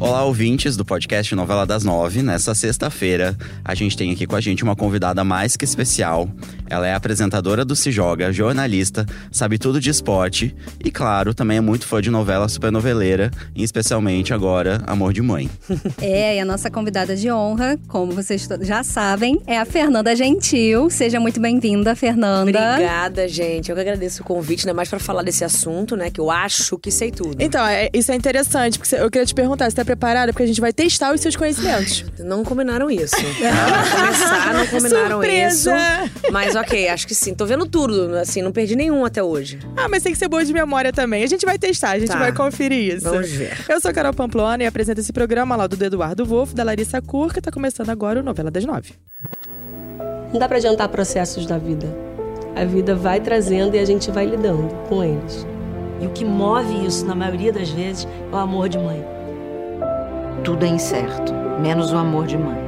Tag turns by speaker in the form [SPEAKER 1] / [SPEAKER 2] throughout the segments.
[SPEAKER 1] Olá, ouvintes do podcast Novela das Nove. Nessa sexta-feira, a gente tem aqui com a gente uma convidada mais que especial. Ela é apresentadora do Se Joga, jornalista, sabe tudo de esporte e, claro, também é muito fã de novela supernoveleira, e especialmente agora Amor de Mãe.
[SPEAKER 2] É, e a nossa convidada de honra, como vocês já sabem, é a Fernanda Gentil. Seja muito bem-vinda, Fernanda.
[SPEAKER 3] Obrigada, gente. Eu que agradeço o convite, ainda mais para falar desse assunto, né? Que eu acho que sei tudo.
[SPEAKER 4] Então, é, isso é interessante, porque eu queria te perguntar, você tá preparada? Porque a gente vai testar os seus conhecimentos.
[SPEAKER 3] Não combinaram isso. Pra começar, não combinaram
[SPEAKER 4] Surpresa!
[SPEAKER 3] isso. Mas ok, acho que sim. Tô vendo tudo, assim, não perdi nenhum até hoje.
[SPEAKER 4] Ah, mas tem que ser boa de memória também. A gente vai testar, a gente
[SPEAKER 3] Tá.
[SPEAKER 4] vai conferir isso.
[SPEAKER 3] Vamos ver.
[SPEAKER 4] Eu sou a Carol Pamplona e apresento esse programa lá do Eduardo Wolff, da Larissa Cur, que tá começando agora o Novela das Nove.
[SPEAKER 5] Não dá pra adiantar processos da vida. A vida vai trazendo e a gente vai lidando com eles.
[SPEAKER 6] E o que move isso, na maioria das vezes, é o amor de mãe.
[SPEAKER 7] Tudo é incerto, menos o amor de mãe.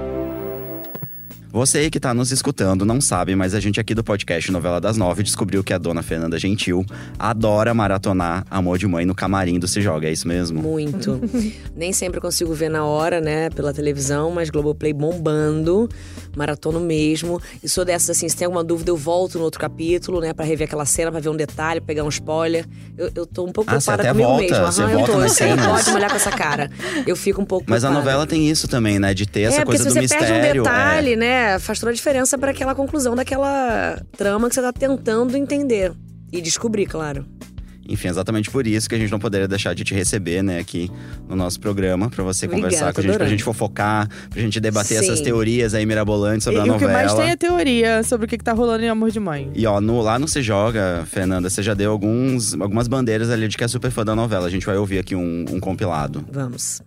[SPEAKER 1] Você aí que tá nos escutando não sabe, mas a gente aqui do podcast Novela das Nove descobriu que a dona Fernanda Gentil adora maratonar Amor de Mãe no camarim do Se Joga. É isso mesmo?
[SPEAKER 3] Muito. Nem sempre consigo ver na hora, né, pela televisão, mas Globoplay bombando, maratono mesmo. E sou dessas assim, se tem alguma dúvida, eu volto no outro capítulo, né, pra rever aquela cena, pra ver um detalhe, pegar um spoiler. Eu, eu tô um pouco
[SPEAKER 1] Ah, você
[SPEAKER 3] preocupada comigo
[SPEAKER 1] volta,
[SPEAKER 3] mesmo.
[SPEAKER 1] você
[SPEAKER 3] Aham, eu
[SPEAKER 1] volta
[SPEAKER 3] tô.
[SPEAKER 1] nas
[SPEAKER 3] Eu sei,
[SPEAKER 1] cenas.
[SPEAKER 3] pode olhar com essa cara. Eu fico um pouco
[SPEAKER 1] Mas a
[SPEAKER 3] preocupada.
[SPEAKER 1] novela tem isso também, né? De ter essa
[SPEAKER 3] é, porque
[SPEAKER 1] coisa
[SPEAKER 3] se
[SPEAKER 1] do
[SPEAKER 3] você
[SPEAKER 1] mistério.
[SPEAKER 3] perde um
[SPEAKER 1] é.
[SPEAKER 3] detalhe, né, faz toda a diferença pra aquela conclusão daquela trama que você tá tentando entender. E descobrir, claro.
[SPEAKER 1] Enfim, exatamente por isso que a gente não poderia deixar de te receber, né, aqui no nosso programa, pra você
[SPEAKER 3] Obrigada,
[SPEAKER 1] conversar com a gente, pra
[SPEAKER 3] adorando.
[SPEAKER 1] gente fofocar, pra gente debater
[SPEAKER 3] Sim.
[SPEAKER 1] essas teorias aí mirabolantes sobre
[SPEAKER 4] e
[SPEAKER 1] a
[SPEAKER 4] o que
[SPEAKER 1] novela.
[SPEAKER 4] mais tem é teoria sobre o que, que tá rolando em Amor de Mãe.
[SPEAKER 1] E ó, no- lá no Se Joga, Fernanda, você já deu alguns, algumas bandeiras ali de que é super fã da novela. A gente vai ouvir aqui um, um compilado.
[SPEAKER 3] Vamos.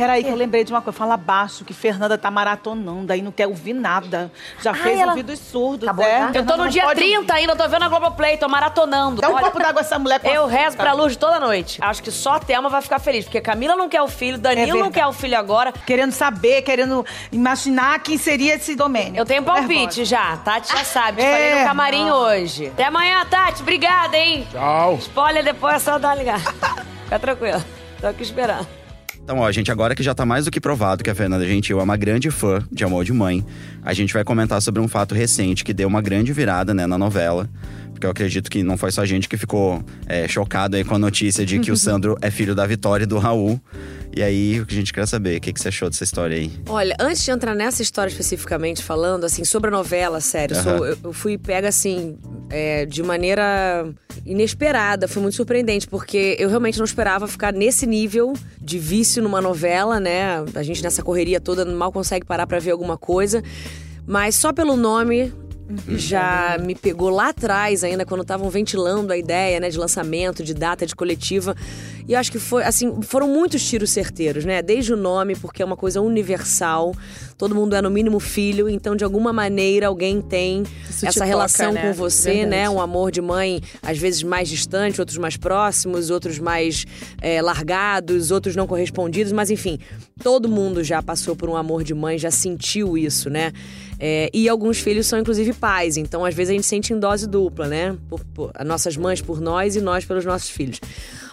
[SPEAKER 8] Peraí, que eu lembrei de uma coisa. Fala baixo, que Fernanda tá maratonando, aí não quer ouvir nada. Já fez
[SPEAKER 7] ela-
[SPEAKER 8] ouvidos surdos,
[SPEAKER 7] Acabou,
[SPEAKER 8] é?
[SPEAKER 7] tá?
[SPEAKER 9] Eu tô
[SPEAKER 8] Fernanda
[SPEAKER 9] no
[SPEAKER 8] não
[SPEAKER 9] dia
[SPEAKER 8] pode
[SPEAKER 9] 30
[SPEAKER 8] ouvir.
[SPEAKER 9] ainda, tô vendo a Globoplay, tô maratonando.
[SPEAKER 8] Dá um
[SPEAKER 9] Olha,
[SPEAKER 8] copo d'água a essa mulher.
[SPEAKER 9] eu rezo pra luz toda noite. Acho que só a Thelma vai ficar feliz, porque Camila não quer o filho, Danilo não
[SPEAKER 8] verdade.
[SPEAKER 9] quer o filho agora.
[SPEAKER 8] Querendo saber, querendo imaginar quem seria esse domínio.
[SPEAKER 9] Eu tenho palpite já, Tati já sabe.
[SPEAKER 8] É.
[SPEAKER 9] falei no camarim hoje. Até amanhã, Tati. Obrigada, hein?
[SPEAKER 10] Tchau.
[SPEAKER 9] Spoiler depois é só dar uma ligada. Fica tranquilo. Tô aqui esperando.
[SPEAKER 1] Então, ó, gente, agora que já tá mais do que provado que a Fernanda Gentil é uma grande fã de Amor de Mãe, a gente vai comentar sobre um fato recente que deu uma grande virada, né, na novela. Porque eu acredito que não foi só a gente que ficou é, chocado aí com a notícia de que o Sandro é filho da Vitória e do Raul. E aí, o que a gente quer saber, o que, que você achou dessa história aí?
[SPEAKER 3] Olha, antes de entrar nessa história especificamente, falando assim sobre a novela, sério,
[SPEAKER 1] Aham.
[SPEAKER 3] sou- eu, eu fui pega assim é, de maneira inesperada, foi muito surpreendente porque eu realmente não esperava ficar nesse nível de vício numa novela, né? A gente nessa correria toda mal consegue parar pra ver alguma coisa, mas só pelo nome já me pegou lá atrás ainda quando estavam ventilando a ideia, né, de lançamento, de data, de coletiva. E acho que foi assim, foram muitos tiros certeiros, né? Desde o nome, porque é uma coisa universal. Todo mundo é no mínimo filho, então de alguma maneira alguém tem
[SPEAKER 4] Isso
[SPEAKER 3] essa
[SPEAKER 4] toca,
[SPEAKER 3] relação
[SPEAKER 4] né?
[SPEAKER 3] com você,
[SPEAKER 4] Verdade.
[SPEAKER 3] né? Um amor de mãe, às vezes mais distante, outros mais próximos, outros mais é, largados, outros não correspondidos, mas enfim, todo mundo já passou por um amor de mãe, já sentiu isso, né? É, e alguns filhos são inclusive pais, então às vezes a gente sente em dose dupla, né? Por, por- as nossas mães por nós e nós pelos nossos filhos.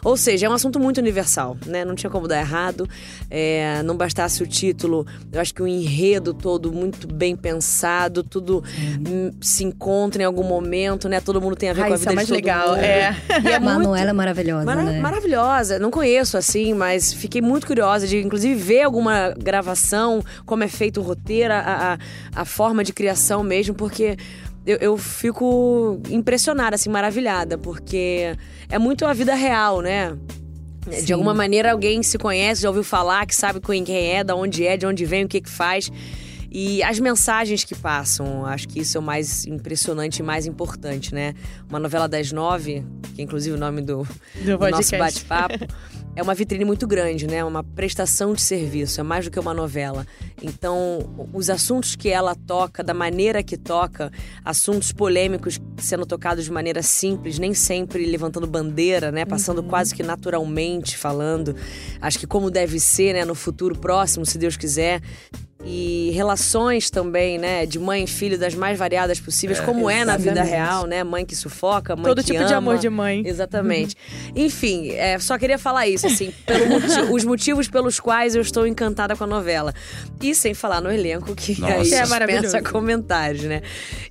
[SPEAKER 3] Ou seja, é um assunto muito universal, né? Não tinha como dar errado. É, não bastasse o título, eu acho que o enredo todo muito bem pensado, tudo hum, se encontra em algum momento, né? Todo mundo tem a ver
[SPEAKER 4] Ah,
[SPEAKER 3] com a
[SPEAKER 4] isso
[SPEAKER 3] vida
[SPEAKER 4] é mais
[SPEAKER 3] de todo
[SPEAKER 4] legal,
[SPEAKER 3] mundo.
[SPEAKER 4] é.
[SPEAKER 3] E é
[SPEAKER 2] a
[SPEAKER 3] muito-
[SPEAKER 2] Manuela é maravilhosa,
[SPEAKER 3] Mara-
[SPEAKER 2] né?
[SPEAKER 3] Maravilhosa. Não conheço assim, mas fiquei muito curiosa de, inclusive, ver alguma gravação, como é feito o roteiro, a, a, a forma de criação mesmo, porque eu, eu fico impressionada, assim, maravilhada, porque é muito a vida real, né? De alguma maneira alguém se conhece, já ouviu falar, que sabe quem quem é, da onde é, de onde vem, o que que faz. E as mensagens que passam, acho que isso é o mais impressionante e mais importante, né? Uma novela das nove, que é inclusive o nome do,
[SPEAKER 4] Do
[SPEAKER 3] do nosso bate-papo, é uma vitrine muito grande, né? Uma prestação de serviço, é mais do que uma novela. Então, os assuntos que ela toca, da maneira que toca, assuntos polêmicos sendo tocados de maneira simples, nem sempre levantando bandeira, né? Passando quase que naturalmente falando. Acho que como deve ser, né? No futuro próximo, se Deus quiser. E relações também, né, de mãe e filho das mais variadas possíveis, como é na vida
[SPEAKER 4] exatamente.
[SPEAKER 3] real, né? Mãe que sufoca, mãe
[SPEAKER 4] Todo
[SPEAKER 3] que
[SPEAKER 4] tipo de
[SPEAKER 3] ama.
[SPEAKER 4] amor de mãe.
[SPEAKER 3] Exatamente. Enfim, é, só queria falar isso, assim, pelo moti- os motivos pelos quais eu estou encantada com a novela. E sem falar no elenco, que
[SPEAKER 1] Nossa.
[SPEAKER 3] aí
[SPEAKER 1] É
[SPEAKER 3] dispensa
[SPEAKER 4] maravilhoso.
[SPEAKER 3] comentários, né?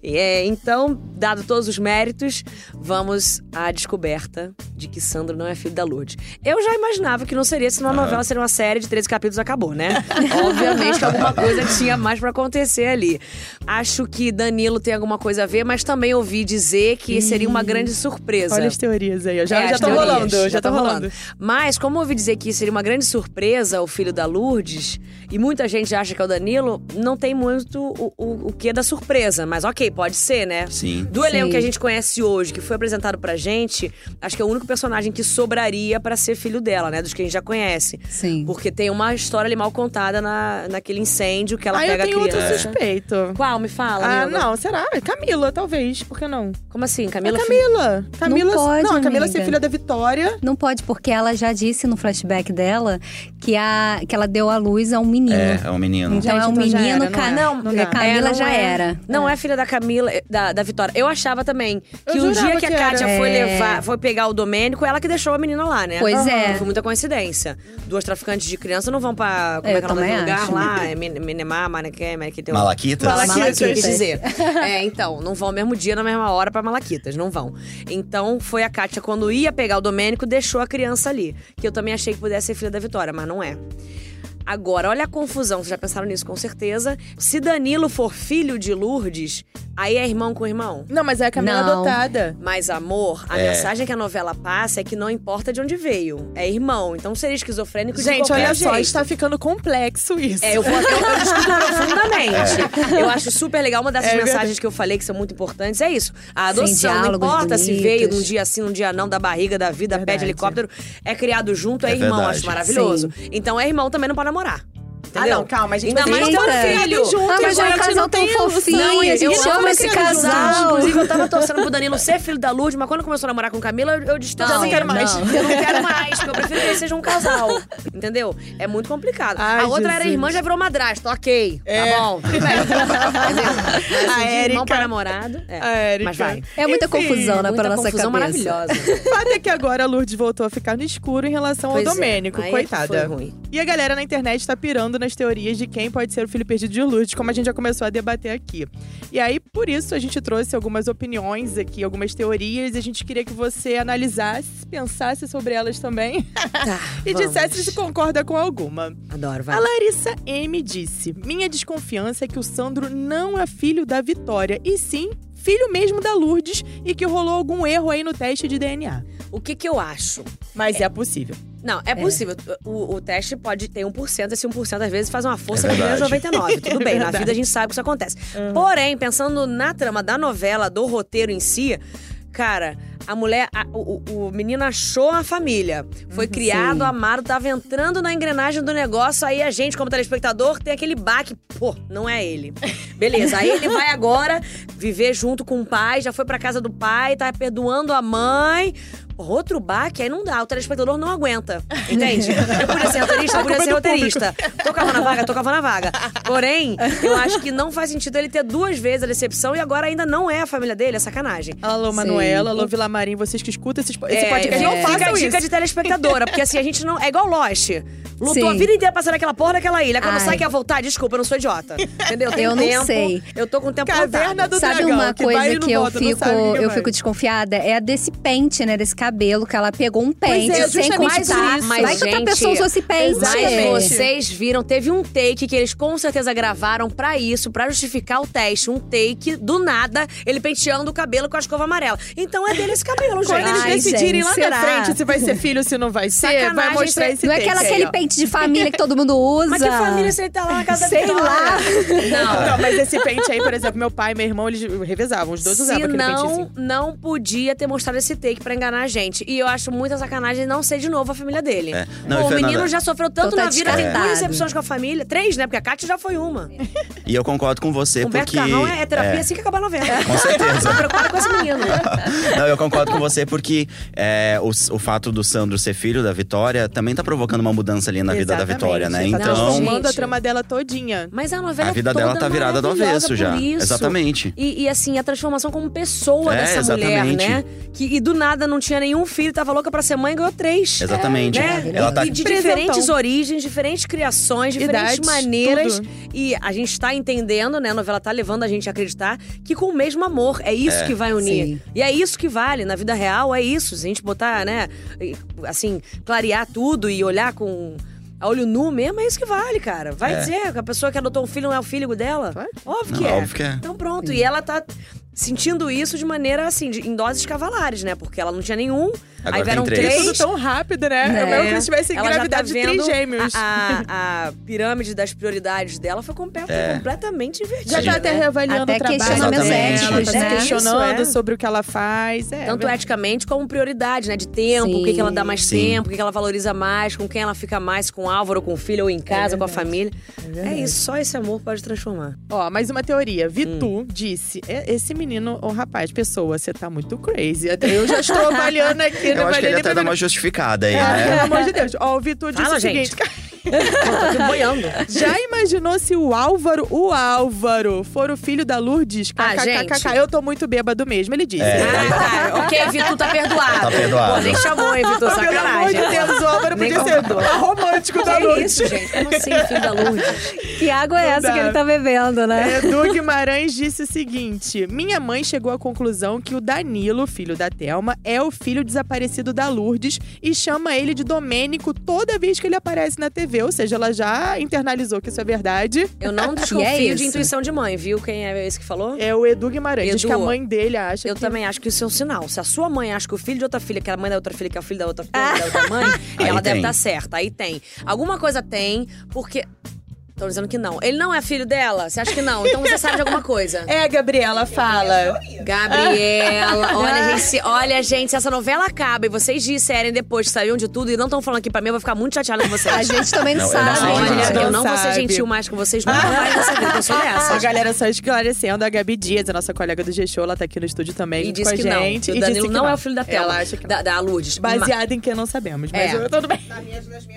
[SPEAKER 3] E, é, então, dado todos os méritos, vamos à descoberta de que Sandro não é filho da Lourdes. Eu já imaginava que não seria, se uma novela seria uma série de 13 capítulos acabou, né? Obviamente que alguma coisa tinha mais pra acontecer ali. Acho que Danilo tem alguma coisa a ver, mas também ouvi dizer que seria uma grande surpresa.
[SPEAKER 4] Olha as teorias aí, ó. Já,
[SPEAKER 3] É,
[SPEAKER 4] já
[SPEAKER 3] teorias,
[SPEAKER 4] rolando, já, tô rolando.
[SPEAKER 3] Mas, como eu ouvi dizer que seria uma grande surpresa o filho da Lourdes, e muita gente acha que é o Danilo, não tem muito o, o, o que da surpresa. Mas ok, pode ser, né?
[SPEAKER 1] Sim.
[SPEAKER 3] Do elenco
[SPEAKER 2] Sim.
[SPEAKER 3] que a gente conhece hoje, que foi apresentado pra gente, acho que é o único personagem que sobraria pra ser filho dela, né? Dos que a gente já conhece.
[SPEAKER 2] Sim.
[SPEAKER 3] Porque tem uma história ali mal contada na, naquele incêndio que ela
[SPEAKER 4] Ah, eu
[SPEAKER 3] pega
[SPEAKER 4] tenho
[SPEAKER 3] a
[SPEAKER 4] outro suspeito.
[SPEAKER 3] Qual? Me fala,
[SPEAKER 4] Ah,
[SPEAKER 3] amiga.
[SPEAKER 4] não, será? Camila, talvez. Por que não?
[SPEAKER 3] Como assim? Camila?
[SPEAKER 4] a Camila. Camila
[SPEAKER 2] pode,
[SPEAKER 4] não, a Camila
[SPEAKER 2] amiga.
[SPEAKER 4] ser filha da Vitória.
[SPEAKER 2] Não pode, porque ela já disse no flashback dela que, a, que ela deu à luz a um menino.
[SPEAKER 1] É, é um menino.
[SPEAKER 2] Então
[SPEAKER 4] Gente,
[SPEAKER 2] é um
[SPEAKER 4] então já
[SPEAKER 2] menino,
[SPEAKER 4] era, não
[SPEAKER 2] ca-
[SPEAKER 4] é?
[SPEAKER 2] não,
[SPEAKER 4] Não dá.
[SPEAKER 2] a Camila
[SPEAKER 3] É, não
[SPEAKER 2] já
[SPEAKER 3] é.
[SPEAKER 2] era.
[SPEAKER 3] Não é. filha da Camila, da, da Vitória. Eu achava também que
[SPEAKER 4] Eu
[SPEAKER 3] o dia que a
[SPEAKER 4] que.
[SPEAKER 3] Kátia foi
[SPEAKER 2] É.
[SPEAKER 3] levar, foi pegar o Domênico, ela que deixou a menina lá, né?
[SPEAKER 2] Pois é.
[SPEAKER 3] Foi muita coincidência. Duas traficantes de criança não vão pra. Como
[SPEAKER 2] Eu
[SPEAKER 3] é que é o nome lugar
[SPEAKER 2] acho.
[SPEAKER 3] lá? É Minemar, Manequém, Manequém.
[SPEAKER 1] Malaquitas?
[SPEAKER 3] Malaquitas,
[SPEAKER 2] Malaquitas.
[SPEAKER 3] quis dizer. É, então, não vão no mesmo dia, na mesma hora pra Malaquitas, não vão. Então, foi a Kátia, quando ia pegar o Domênico, deixou a criança ali. Que eu também achei que pudesse ser filha da Vitória, mas não é. Agora, olha a confusão, vocês já pensaram nisso com certeza. Se Danilo for filho de Lourdes, aí é irmão com irmão.
[SPEAKER 4] Não, mas é a Camila
[SPEAKER 2] Não.
[SPEAKER 4] adotada.
[SPEAKER 3] Mas, amor, a
[SPEAKER 1] É.
[SPEAKER 3] mensagem que a novela passa é que não importa de onde veio. É irmão. Então seria esquizofrênico de
[SPEAKER 4] Gente,
[SPEAKER 3] qualquer
[SPEAKER 4] olha só, está ficando complexo isso.
[SPEAKER 3] É, eu vou eu, eu discuto profundamente. Eu acho super legal. Uma dessas
[SPEAKER 4] É
[SPEAKER 3] mensagens
[SPEAKER 4] verdade.
[SPEAKER 3] que eu falei que são muito importantes é isso. A adoção, não
[SPEAKER 2] diálogos
[SPEAKER 3] importa se
[SPEAKER 2] bonitos.
[SPEAKER 3] veio num dia sim, num dia não, da barriga, da vida, pé
[SPEAKER 4] Verdade.
[SPEAKER 3] de helicóptero, é criado junto, é,
[SPEAKER 1] É
[SPEAKER 3] irmão.
[SPEAKER 1] verdade.
[SPEAKER 3] Acho maravilhoso. Então é irmão também não pode namorar.
[SPEAKER 4] Ah,
[SPEAKER 3] Entendeu?
[SPEAKER 4] não, calma, a gente
[SPEAKER 3] Ainda
[SPEAKER 4] vai
[SPEAKER 3] mais para filho.
[SPEAKER 4] junto,
[SPEAKER 2] Ah, mas é um
[SPEAKER 4] a gente
[SPEAKER 2] casal
[SPEAKER 4] não
[SPEAKER 2] tão
[SPEAKER 4] tem
[SPEAKER 2] fofinho.
[SPEAKER 3] Não,
[SPEAKER 2] a
[SPEAKER 3] eu,
[SPEAKER 2] gente
[SPEAKER 3] eu
[SPEAKER 2] chama
[SPEAKER 3] amo
[SPEAKER 2] esse casal.
[SPEAKER 3] Inclusive, eu tava torcendo pro Danilo ser filho da Lourdes, mas quando começou a namorar com Camila, eu, eu disse,
[SPEAKER 2] Não,
[SPEAKER 3] eu não quero mais.
[SPEAKER 2] não.
[SPEAKER 3] Eu não quero mais, porque eu prefiro que eles sejam um casal. Entendeu? É muito complicado.
[SPEAKER 4] Ai,
[SPEAKER 3] a outra era
[SPEAKER 4] Jesus.
[SPEAKER 3] irmã, já virou madrasta. Ok,
[SPEAKER 4] É.
[SPEAKER 3] tá bom.
[SPEAKER 4] A
[SPEAKER 3] assim, de irmão
[SPEAKER 4] Érica.
[SPEAKER 3] pra namorado. É.
[SPEAKER 4] A Érica.
[SPEAKER 3] Mas vai.
[SPEAKER 2] É muita
[SPEAKER 4] Enfim,
[SPEAKER 2] confusão, né,
[SPEAKER 3] Muita
[SPEAKER 2] pra nossa
[SPEAKER 3] confusão
[SPEAKER 2] cabeça.
[SPEAKER 3] maravilhosa.
[SPEAKER 4] Fato é que agora a Lourdes voltou a ficar no escuro em relação
[SPEAKER 3] Pois é,
[SPEAKER 4] ao Domênico,
[SPEAKER 3] aí
[SPEAKER 4] coitada. E a galera na internet tá pirando nas teorias de quem pode ser o filho perdido de Lourdes, como a gente já começou a debater aqui. E aí, por isso, a gente trouxe algumas opiniões aqui, algumas teorias, e a gente queria que você analisasse, pensasse sobre elas também
[SPEAKER 3] Tá,
[SPEAKER 4] e
[SPEAKER 3] vamos.
[SPEAKER 4] dissesse se concorda com alguma.
[SPEAKER 3] Adoro, vai.
[SPEAKER 4] A Larissa M disse: Minha desconfiança é que o Sandro não é filho da Vitória, e sim filho mesmo da Lourdes e que rolou algum erro aí no teste de DNA.
[SPEAKER 3] O que que eu acho?
[SPEAKER 4] Mas é, possível.
[SPEAKER 3] Não, é possível. O, o teste pode ter 1%, esse 1% às vezes faz uma força
[SPEAKER 1] É
[SPEAKER 3] que
[SPEAKER 1] verdade.
[SPEAKER 3] 99. Tudo bem, na vida a gente sabe que isso acontece. Porém, pensando na trama da novela, do roteiro em si, cara, a mulher, a- o, o- o menino achou a família. Foi criado,
[SPEAKER 2] Sim.
[SPEAKER 3] amado, tava entrando na engrenagem do negócio, aí a gente, como telespectador, tem aquele baque. Pô, não é ele. Beleza, aí ele vai agora viver junto com o pai, já foi pra casa do pai, tá perdoando a mãe. Outro baque, aí não dá, o telespectador não aguenta. Entende? Eu podia ser roteirista, eu podia ser roteirista. Tocava na vaga, tocava na vaga. Porém, eu acho que não faz sentido ele ter duas vezes a decepção e agora ainda não é a família dele, é sacanagem.
[SPEAKER 4] Alô. Manuela, alô, Vilamarim, vocês que escutam esses, esse
[SPEAKER 3] É,
[SPEAKER 4] podcast, não
[SPEAKER 3] a
[SPEAKER 4] façam
[SPEAKER 3] dica
[SPEAKER 4] isso.
[SPEAKER 3] de telespectadora, porque assim, a gente não. É igual Lost. Lutou
[SPEAKER 2] Sim.
[SPEAKER 3] a vida inteira passando aquela porra daquela ilha. Quando
[SPEAKER 2] Ai.
[SPEAKER 3] sai quer voltar, desculpa, eu não sou idiota. Entendeu? Tem
[SPEAKER 2] Eu não
[SPEAKER 3] tempo,
[SPEAKER 2] sei.
[SPEAKER 3] Eu tô com o tempo
[SPEAKER 4] Caverna
[SPEAKER 3] contado.
[SPEAKER 4] do
[SPEAKER 2] Sabe
[SPEAKER 4] dragão,
[SPEAKER 2] uma
[SPEAKER 4] que
[SPEAKER 2] coisa
[SPEAKER 4] não
[SPEAKER 2] que eu
[SPEAKER 4] volta,
[SPEAKER 2] fico,
[SPEAKER 4] que
[SPEAKER 2] eu fico desconfiada? É a desse pente, né? Desse cabelo, que ela pegou um pente
[SPEAKER 4] é,
[SPEAKER 2] sem cortar.
[SPEAKER 4] isso.
[SPEAKER 2] Vai que outra
[SPEAKER 3] gente,
[SPEAKER 2] pessoa usou esse pente.
[SPEAKER 3] Mas
[SPEAKER 4] Exatamente.
[SPEAKER 3] vocês viram, teve um take que eles com certeza gravaram pra isso, pra justificar o teste. Um take, do nada, ele penteando o cabelo com a escova amarela. Então é dele esse cabelo, gente.
[SPEAKER 4] Quando eles
[SPEAKER 2] Ai,
[SPEAKER 4] decidirem
[SPEAKER 2] gente,
[SPEAKER 4] lá
[SPEAKER 2] será?
[SPEAKER 4] na frente se vai ser filho ou se não vai ser, vai
[SPEAKER 3] Sacanagem,
[SPEAKER 4] mostrar
[SPEAKER 3] cê-
[SPEAKER 4] esse
[SPEAKER 2] Não é aquela, aquele pente de família que todo mundo usa.
[SPEAKER 3] Mas que família se ele tá lá na casa
[SPEAKER 2] Sei lá.
[SPEAKER 3] Não.
[SPEAKER 4] Não, mas esse pente aí, por exemplo, meu pai e meu irmão, eles revezavam. Os dois usavam
[SPEAKER 3] Se
[SPEAKER 4] aquele pente
[SPEAKER 3] não,
[SPEAKER 4] assim.
[SPEAKER 3] não podia ter mostrado esse take pra enganar a gente. E eu acho muita sacanagem não ser de novo a família dele.
[SPEAKER 1] É. Não,
[SPEAKER 3] Pô, o
[SPEAKER 1] Fernanda-
[SPEAKER 3] menino já sofreu tanto
[SPEAKER 2] tá
[SPEAKER 3] na vida, tem duas recepções com a família. Três, né? Porque a Kátia já foi uma.
[SPEAKER 1] E eu concordo com você,
[SPEAKER 3] Humberto
[SPEAKER 1] porque.
[SPEAKER 3] Carrão é terapia
[SPEAKER 1] é,
[SPEAKER 3] assim que acabar a novela.
[SPEAKER 1] Com certeza.
[SPEAKER 3] Tô preocupada com esse menino.
[SPEAKER 1] Não, eu concordo com você porque é, o, o fato do Sandro ser filho da Vitória também tá provocando uma mudança ali na vida da
[SPEAKER 4] Exatamente.
[SPEAKER 1] Vitória, né?
[SPEAKER 4] Tá
[SPEAKER 1] Então,
[SPEAKER 4] transformando a
[SPEAKER 3] Gente.
[SPEAKER 4] trama dela todinha.
[SPEAKER 3] Mas a novela
[SPEAKER 1] a vida
[SPEAKER 3] toda
[SPEAKER 1] dela tá virada do avesso já.
[SPEAKER 3] isso.
[SPEAKER 1] Exatamente.
[SPEAKER 3] E, e, assim, a transformação como pessoa
[SPEAKER 1] É,
[SPEAKER 3] dessa mulher,
[SPEAKER 1] exatamente.
[SPEAKER 3] né? Que, e do nada não tinha nenhum filho, tava louca pra ser mãe e ganhou três.
[SPEAKER 1] Exatamente.
[SPEAKER 3] Né?
[SPEAKER 1] Ela tá
[SPEAKER 3] E de
[SPEAKER 4] Presentão.
[SPEAKER 3] diferentes origens, diferentes criações, diferentes
[SPEAKER 4] Idades,
[SPEAKER 3] maneiras.
[SPEAKER 4] tudo.
[SPEAKER 3] E a gente tá entendendo, né? A novela tá levando a gente a acreditar que com o mesmo amor. É isso
[SPEAKER 1] É.
[SPEAKER 3] que vai unir.
[SPEAKER 2] Sim.
[SPEAKER 3] E é isso que vale. Na vida real, é isso. Se a gente botar, né? Assim, clarear tudo e olhar com. A olho nu mesmo, é isso que vale, cara. Vai
[SPEAKER 1] É.
[SPEAKER 3] dizer que a pessoa que adotou um filho não é o filho dela?
[SPEAKER 4] Claro.
[SPEAKER 3] Óbvio
[SPEAKER 1] Não,
[SPEAKER 3] que é.
[SPEAKER 1] óbvio que é.
[SPEAKER 3] Então pronto. E ela tá sentindo isso de maneira assim, de- em doses cavalares, né? Porque ela não tinha nenhum.
[SPEAKER 1] Agora
[SPEAKER 3] aí vieram
[SPEAKER 1] tem três.
[SPEAKER 4] Tudo tão rápido, né? É, mesmo que se tivesse
[SPEAKER 3] Ela tá
[SPEAKER 4] gravidade de
[SPEAKER 3] vendo
[SPEAKER 4] três gêmeos.
[SPEAKER 3] A, a- a pirâmide das prioridades dela foi
[SPEAKER 1] É.
[SPEAKER 3] completamente invertida.
[SPEAKER 4] Já tá até
[SPEAKER 3] né?
[SPEAKER 4] reavaliando
[SPEAKER 2] Até
[SPEAKER 4] o trabalho
[SPEAKER 1] éticos,
[SPEAKER 4] tá
[SPEAKER 2] né?
[SPEAKER 4] se questionando
[SPEAKER 3] Isso, é.
[SPEAKER 4] sobre o que ela faz. É,
[SPEAKER 3] Tanto
[SPEAKER 4] é
[SPEAKER 3] eticamente como prioridade, né? De tempo,
[SPEAKER 2] Sim.
[SPEAKER 3] o que, que ela dá mais
[SPEAKER 1] Sim.
[SPEAKER 3] tempo, o que, que ela valoriza mais, com quem ela fica mais, com o Álvaro, com o filho, ou em casa, com a família. É, isso, só esse amor pode transformar.
[SPEAKER 4] Ó, mais uma teoria. Vitu
[SPEAKER 3] Hum.
[SPEAKER 4] disse: "É- esse menino, ou rapaz, pessoa, você tá muito crazy. Até Eu já estou avaliando aqui,
[SPEAKER 1] Eu
[SPEAKER 4] não
[SPEAKER 1] acho que ele até dá uma justificada aí,
[SPEAKER 4] É,
[SPEAKER 1] né?
[SPEAKER 4] Pelo amor de Deus. Ó, o Vitu disse
[SPEAKER 3] Fala,
[SPEAKER 4] o seguinte:
[SPEAKER 3] Pô, tô boiando.
[SPEAKER 4] Já imaginou se o Álvaro, o Álvaro, for o filho da Lourdes?
[SPEAKER 3] Ah, gente.
[SPEAKER 4] Eu tô muito bêbado mesmo, ele disse.
[SPEAKER 1] É.
[SPEAKER 3] Ah, tá. Ok, Vitu tá perdoado.
[SPEAKER 1] Tá perdoado.
[SPEAKER 3] Pô, nem chamou, hein, Vitu?
[SPEAKER 4] Pelo amor
[SPEAKER 3] Sacanagem.
[SPEAKER 4] de Deus, o Álvaro
[SPEAKER 3] Nem
[SPEAKER 4] podia ser romântico da
[SPEAKER 3] Que
[SPEAKER 4] Lourdes.
[SPEAKER 3] isso, gente? Como assim, filho da Lourdes?
[SPEAKER 2] Que água é
[SPEAKER 4] Não
[SPEAKER 2] essa
[SPEAKER 4] dá.
[SPEAKER 2] que ele tá bebendo, né?
[SPEAKER 4] Edu Guimarães disse o seguinte: Minha mãe chegou à conclusão que o Danilo, filho da Thelma, é o filho desaparecido da Lourdes e chama ele de Domênico toda vez que ele aparece na TV. Ou seja, ela já internalizou que isso é verdade.
[SPEAKER 3] Eu não
[SPEAKER 2] E
[SPEAKER 3] desconfio
[SPEAKER 2] é
[SPEAKER 3] de intuição de mãe, viu? Quem é esse que falou?
[SPEAKER 4] É o Edu Guimarães. Diz
[SPEAKER 3] Edu,
[SPEAKER 4] que a mãe dele acha
[SPEAKER 3] Eu
[SPEAKER 4] que.
[SPEAKER 3] também acho que isso é um sinal. Se a sua mãe acha que o filho de outra filha, que é a mãe da outra filha, que é o filho da outra filha, da outra mãe, ela deve
[SPEAKER 1] tem.
[SPEAKER 3] estar certa. Aí tem. Alguma coisa tem, porque. Estão dizendo que não. Ele não é filho dela? Você acha que não? Então você sabe de alguma coisa.
[SPEAKER 4] É, Gabriela, fala.
[SPEAKER 3] Gabriela, olha gente, se, olha, gente, se essa novela acaba e vocês disserem depois que saíram de tudo e não estão falando aqui pra mim, eu vou ficar muito chateada com vocês.
[SPEAKER 2] A gente também não,
[SPEAKER 1] Não, eu não
[SPEAKER 2] sabe.
[SPEAKER 3] Olha,
[SPEAKER 1] nada.
[SPEAKER 3] eu
[SPEAKER 4] Não
[SPEAKER 3] não vou ser
[SPEAKER 4] sabe.
[SPEAKER 3] gentil mais com vocês nunca mais nessa vida, eu sou
[SPEAKER 4] A
[SPEAKER 3] dessa.
[SPEAKER 4] galera só esclarecendo, a Gabi Dias, a nossa colega do G-Show, ela tá aqui no estúdio também
[SPEAKER 3] E disse
[SPEAKER 4] com a
[SPEAKER 3] que não.
[SPEAKER 4] gente.
[SPEAKER 3] que
[SPEAKER 4] e
[SPEAKER 3] o Danilo
[SPEAKER 4] disse que
[SPEAKER 3] não, é o filho da Thelma.
[SPEAKER 4] Ela acha que
[SPEAKER 3] da, da Lourdes.
[SPEAKER 4] Baseado em que não sabemos, mas
[SPEAKER 3] É.
[SPEAKER 4] eu- tudo bem.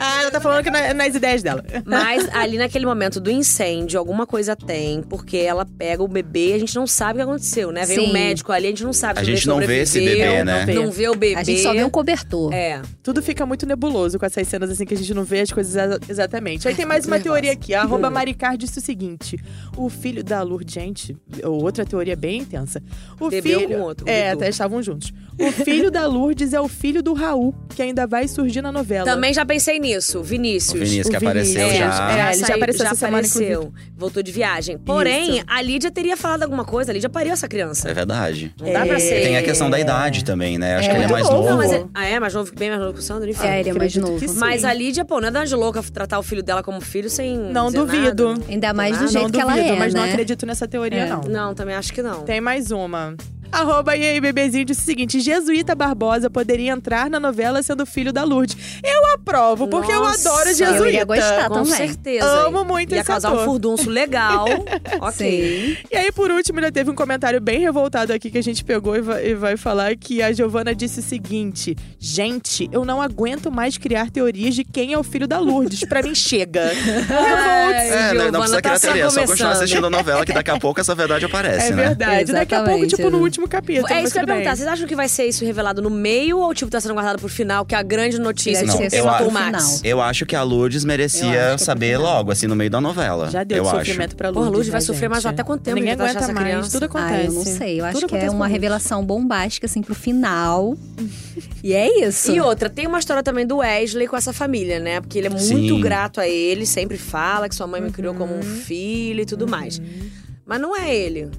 [SPEAKER 4] Ah, ela tá falando que na- nas ideias dela.
[SPEAKER 3] Mas ali naquele momento do incêndio, alguma coisa tem, porque ela pega o bebê e a gente não sabe o que aconteceu, né? Vem
[SPEAKER 2] Sim.
[SPEAKER 3] um médico ali, a gente não sabe
[SPEAKER 1] A gente não vê esse bebê,
[SPEAKER 3] não
[SPEAKER 1] né?
[SPEAKER 3] vê. Não vê o bebê.
[SPEAKER 2] A gente só vê um cobertor.
[SPEAKER 3] É.
[SPEAKER 4] Tudo fica muito nebuloso com essas cenas assim que a gente não vê as coisas exa- exatamente. Aí tem mais uma teoria aqui. A arroba Maricar disse o seguinte: o filho da Lourdes, gente, outra teoria bem intensa. O
[SPEAKER 3] Bebeu
[SPEAKER 4] filho.
[SPEAKER 3] com outro,
[SPEAKER 4] É, até estavam juntos. O filho da Lourdes é o filho do Raul, que ainda vai surgir na novela.
[SPEAKER 3] Também já pensei nisso, Vinícius.
[SPEAKER 1] O Vinícius que
[SPEAKER 4] O Vinícius.
[SPEAKER 1] apareceu
[SPEAKER 4] É,
[SPEAKER 1] já.
[SPEAKER 4] é. ele já apareceu
[SPEAKER 3] já
[SPEAKER 4] essa semana,
[SPEAKER 3] apareceu. Voltou de viagem. Porém,
[SPEAKER 4] Isso.
[SPEAKER 3] a Lídia teria falado alguma coisa. A Lídia pariu essa criança.
[SPEAKER 1] É verdade.
[SPEAKER 3] Não dá pra
[SPEAKER 4] É.
[SPEAKER 3] ser.
[SPEAKER 1] Tem a questão da idade também, né? Acho
[SPEAKER 2] É
[SPEAKER 1] que ele é mais
[SPEAKER 2] novo.
[SPEAKER 3] Não, mas é, ah, é mais novo, bem mais novo que o Sandro, enfim.
[SPEAKER 2] É, ele é mais novo.
[SPEAKER 3] Mas a Lídia, pô, não é de louca tratar o filho dela como filho sem.
[SPEAKER 4] Não
[SPEAKER 3] dizer
[SPEAKER 4] duvido.
[SPEAKER 3] nada.
[SPEAKER 2] Ainda mais do
[SPEAKER 3] Ah,
[SPEAKER 2] jeito
[SPEAKER 4] não
[SPEAKER 2] que ela
[SPEAKER 4] duvido,
[SPEAKER 2] é,
[SPEAKER 4] mas não
[SPEAKER 2] né?
[SPEAKER 4] acredito nessa teoria,
[SPEAKER 2] É.
[SPEAKER 4] não.
[SPEAKER 3] Não, também acho que não.
[SPEAKER 4] Tem mais uma. Arroba e aí, bebezinho, disse o seguinte: Jesuíta Barbosa poderia entrar na novela sendo filho da Lourdes. Eu aprovo, porque eu
[SPEAKER 3] Nossa,
[SPEAKER 4] adoro
[SPEAKER 3] eu
[SPEAKER 4] Jesuíta.
[SPEAKER 2] Eu iria gostar
[SPEAKER 3] Com
[SPEAKER 2] também.
[SPEAKER 3] certeza.
[SPEAKER 4] Amo muito
[SPEAKER 3] Ia
[SPEAKER 4] esse
[SPEAKER 3] casar
[SPEAKER 4] ator.
[SPEAKER 3] um furdunço legal. ok.
[SPEAKER 2] Sim.
[SPEAKER 4] E aí, por último, ainda teve um comentário bem revoltado aqui que a gente pegou e vai, e vai falar que a Giovana disse o seguinte: Gente, eu não aguento mais criar teorias de quem é o filho da Lourdes. Pra mim, chega. Revolts.
[SPEAKER 1] É, não, não precisa
[SPEAKER 3] tá
[SPEAKER 1] criar
[SPEAKER 3] só
[SPEAKER 1] teoria, é só continuar assistindo a novela que daqui a pouco essa verdade aparece,
[SPEAKER 4] É
[SPEAKER 1] né?
[SPEAKER 4] verdade. Daqui a pouco,
[SPEAKER 2] Exatamente.
[SPEAKER 4] tipo, no último capítulo.
[SPEAKER 3] É
[SPEAKER 4] mas
[SPEAKER 3] isso que eu ia perguntar. Vocês acham que vai ser isso revelado no meio ou, tipo, tá sendo guardado pro final, que é a grande notícia?
[SPEAKER 2] Deve
[SPEAKER 3] tipo,
[SPEAKER 2] ser
[SPEAKER 3] quem
[SPEAKER 1] só
[SPEAKER 3] matou
[SPEAKER 1] pro
[SPEAKER 3] o Max?
[SPEAKER 1] Eu acho que a Lourdes
[SPEAKER 2] Eu
[SPEAKER 1] merecia
[SPEAKER 2] é
[SPEAKER 1] saber logo, assim, no meio da novela.
[SPEAKER 4] Já deu
[SPEAKER 1] eu
[SPEAKER 4] de
[SPEAKER 1] acho.
[SPEAKER 4] sofrimento pra
[SPEAKER 3] Porra,
[SPEAKER 4] Lourdes.
[SPEAKER 3] a Lourdes vai
[SPEAKER 4] né,
[SPEAKER 3] sofrer mais
[SPEAKER 4] gente?
[SPEAKER 3] até quanto tempo
[SPEAKER 4] Ninguém aguenta
[SPEAKER 3] essa
[SPEAKER 4] mais.
[SPEAKER 3] criança?
[SPEAKER 4] Tudo acontece.
[SPEAKER 2] Ah, eu não sei. Eu acho
[SPEAKER 4] Tudo
[SPEAKER 2] que é uma revelação bombástica, assim, pro final. e é isso.
[SPEAKER 3] E outra, tem uma história também do Wesley com essa família, né? Porque ele é muito
[SPEAKER 1] Sim.
[SPEAKER 3] grato a ele, sempre fala que sua mãe me criou como um filho e tudo mais. Mas não é ele.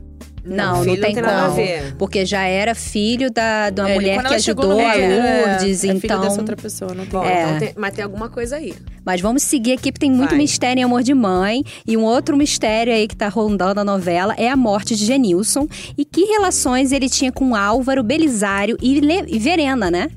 [SPEAKER 2] Não, não tem
[SPEAKER 3] não tem nada a
[SPEAKER 2] como.
[SPEAKER 3] ver.
[SPEAKER 2] Porque já era filho da, de uma
[SPEAKER 4] É,
[SPEAKER 2] mulher que ajudou
[SPEAKER 4] no
[SPEAKER 2] a
[SPEAKER 4] é,
[SPEAKER 2] Lourdes,
[SPEAKER 4] é
[SPEAKER 2] então.
[SPEAKER 4] dessa outra pessoa, não tem.
[SPEAKER 2] É.
[SPEAKER 3] então tem- mas tem alguma coisa aí.
[SPEAKER 2] Mas vamos seguir aqui, porque tem muito
[SPEAKER 3] Vai.
[SPEAKER 2] mistério em Amor de Mãe. E um outro mistério aí que tá rondando a novela é a morte de Genilson. E que relações ele tinha com Álvaro, Belisário e, Le- e Verena, né?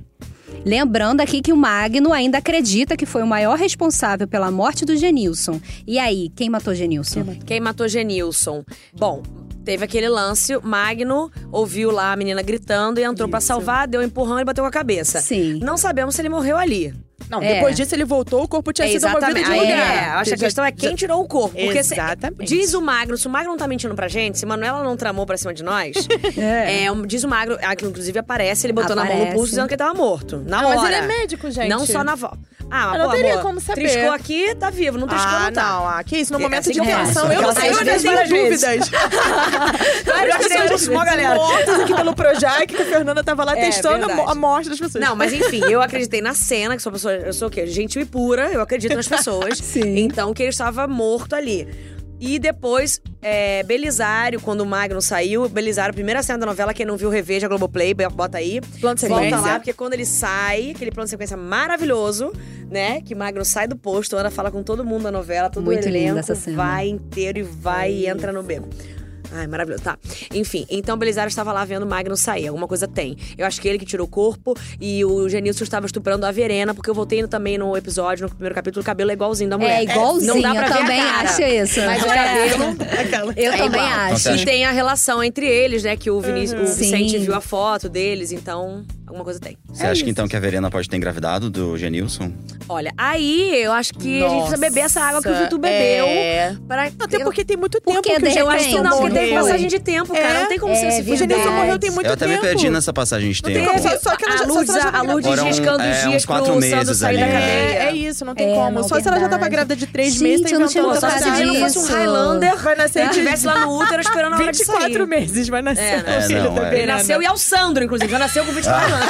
[SPEAKER 2] Lembrando aqui que o Magno ainda acredita que foi o maior responsável pela morte do Genilson. E aí, quem matou Genilson?
[SPEAKER 3] Quem matou Genilson? Bom, teve aquele lance, Magno ouviu lá a menina gritando e entrou pra salvar, deu um empurrão e bateu com a cabeça.
[SPEAKER 2] Sim.
[SPEAKER 3] Não sabemos se ele morreu ali.
[SPEAKER 4] Não,
[SPEAKER 2] É.
[SPEAKER 4] depois disso ele voltou, o corpo tinha
[SPEAKER 3] É,
[SPEAKER 4] sido movido de lugar.
[SPEAKER 3] é, eu acho que a questão é quem tirou o corpo. Porque se-
[SPEAKER 4] Exatamente.
[SPEAKER 3] diz o Magno, se o Magno não tá mentindo pra gente, se Manuela não tramou pra cima de nós, é, um- diz o Magno, ah, que inclusive aparece, ele botou na mão no
[SPEAKER 2] Aparece.
[SPEAKER 3] pulso dizendo que ele tava morto. Na
[SPEAKER 4] Não,
[SPEAKER 3] hora.
[SPEAKER 4] mas ele é médico, gente.
[SPEAKER 3] Não só na voz. Ah, mas
[SPEAKER 4] Eu não
[SPEAKER 3] pô,
[SPEAKER 4] teria
[SPEAKER 3] amor,
[SPEAKER 4] como saber.
[SPEAKER 3] Triscou aqui, tá vivo. Não triscou,
[SPEAKER 4] Ah,
[SPEAKER 3] não tá.
[SPEAKER 4] não, ah, que isso, no
[SPEAKER 3] É
[SPEAKER 4] momento
[SPEAKER 3] assim
[SPEAKER 4] de
[SPEAKER 3] eu
[SPEAKER 4] tensão, eu
[SPEAKER 3] Ela
[SPEAKER 4] não sei, eu
[SPEAKER 3] várias
[SPEAKER 4] tenho
[SPEAKER 3] vezes.
[SPEAKER 4] dúvidas.
[SPEAKER 3] Várias
[SPEAKER 4] pessoas mortas aqui pelo Projac, que a Fernanda tava lá
[SPEAKER 3] É,
[SPEAKER 4] testando a morte das pessoas.
[SPEAKER 3] Não, mas enfim, eu acreditei na cena, que sou uma pessoa, eu sou o quê? Gentil e pura, eu acredito nas pessoas.
[SPEAKER 2] Sim.
[SPEAKER 3] Então, que ele estava morto ali. E depois, é, Belisário, quando o Magno saiu, Belisário, primeira cena da novela, quem não viu, reveja a Globoplay, bota aí.
[SPEAKER 4] Plano de
[SPEAKER 3] Volta
[SPEAKER 4] sequência.
[SPEAKER 3] lá, porque quando ele sai, aquele plano de sequência maravilhoso, né? Que Magno sai do posto, Ana fala com todo mundo da novela, todo
[SPEAKER 2] Muito
[SPEAKER 3] o
[SPEAKER 2] linda
[SPEAKER 3] elenco,
[SPEAKER 2] essa cena.
[SPEAKER 3] vai inteiro e vai e entra no beco. Ai, maravilhoso. Tá. Enfim, então Belisário estava lá vendo o Magno sair. Alguma coisa tem. Eu acho que ele que tirou o corpo e o Genilson estava estuprando a Verena, porque eu voltei também no episódio, no primeiro capítulo, o cabelo é igualzinho da mulher.
[SPEAKER 2] É igualzinho,
[SPEAKER 3] Não dá pra
[SPEAKER 2] eu
[SPEAKER 3] ver a
[SPEAKER 2] também
[SPEAKER 3] cara.
[SPEAKER 2] acho isso.
[SPEAKER 3] Mas o
[SPEAKER 2] É.
[SPEAKER 3] cabelo.
[SPEAKER 2] Eu
[SPEAKER 3] é
[SPEAKER 2] também
[SPEAKER 3] igual.
[SPEAKER 2] acho.
[SPEAKER 3] E tem a relação entre eles, né? Que o, Vinícius, o Vicente
[SPEAKER 2] Sim.
[SPEAKER 3] viu a foto deles, então alguma coisa tem.
[SPEAKER 1] Você acha que então que a Verena pode ter engravidado do Genilson?
[SPEAKER 3] Olha, aí eu acho que a gente precisa beber essa água que o Vitor bebeu.
[SPEAKER 4] É.
[SPEAKER 3] Pra...
[SPEAKER 4] Até porque tem muito tempo
[SPEAKER 2] Porque,
[SPEAKER 4] que o
[SPEAKER 2] de
[SPEAKER 3] Eu acho que
[SPEAKER 4] Genilson
[SPEAKER 3] não, porque teve
[SPEAKER 4] morreu.
[SPEAKER 3] passagem de tempo, cara.
[SPEAKER 4] É?
[SPEAKER 3] Não tem como
[SPEAKER 2] É
[SPEAKER 3] ser esse
[SPEAKER 4] O
[SPEAKER 3] filho
[SPEAKER 4] Genilson morreu tem muito
[SPEAKER 1] eu até me
[SPEAKER 4] tempo.
[SPEAKER 1] perdi nessa passagem de
[SPEAKER 4] tem
[SPEAKER 1] tempo.
[SPEAKER 4] como, só- só que ela
[SPEAKER 3] a
[SPEAKER 4] já- só
[SPEAKER 3] Lourdes,
[SPEAKER 4] se já
[SPEAKER 3] a Lourdes
[SPEAKER 1] Foram,
[SPEAKER 3] riscando
[SPEAKER 1] é,
[SPEAKER 3] os dias
[SPEAKER 1] uns quatro
[SPEAKER 3] pro Sandro
[SPEAKER 1] meses
[SPEAKER 3] sair da cadeia.
[SPEAKER 4] É, é isso, não tem
[SPEAKER 2] É,
[SPEAKER 4] como.
[SPEAKER 2] não,
[SPEAKER 4] Só se ela já tava grávida de três meses, tá
[SPEAKER 2] eu não
[SPEAKER 4] inventando
[SPEAKER 3] só se menino fosse um. Highlander,
[SPEAKER 4] Vai nascer
[SPEAKER 3] se estivesse lá no útero esperando a hora de sair.
[SPEAKER 4] 24 meses, vai nascer
[SPEAKER 3] É,
[SPEAKER 4] o
[SPEAKER 1] né? É, não, é.
[SPEAKER 3] Nasceu e é o Sandro, inclusive. Já nasceu com 24 anos.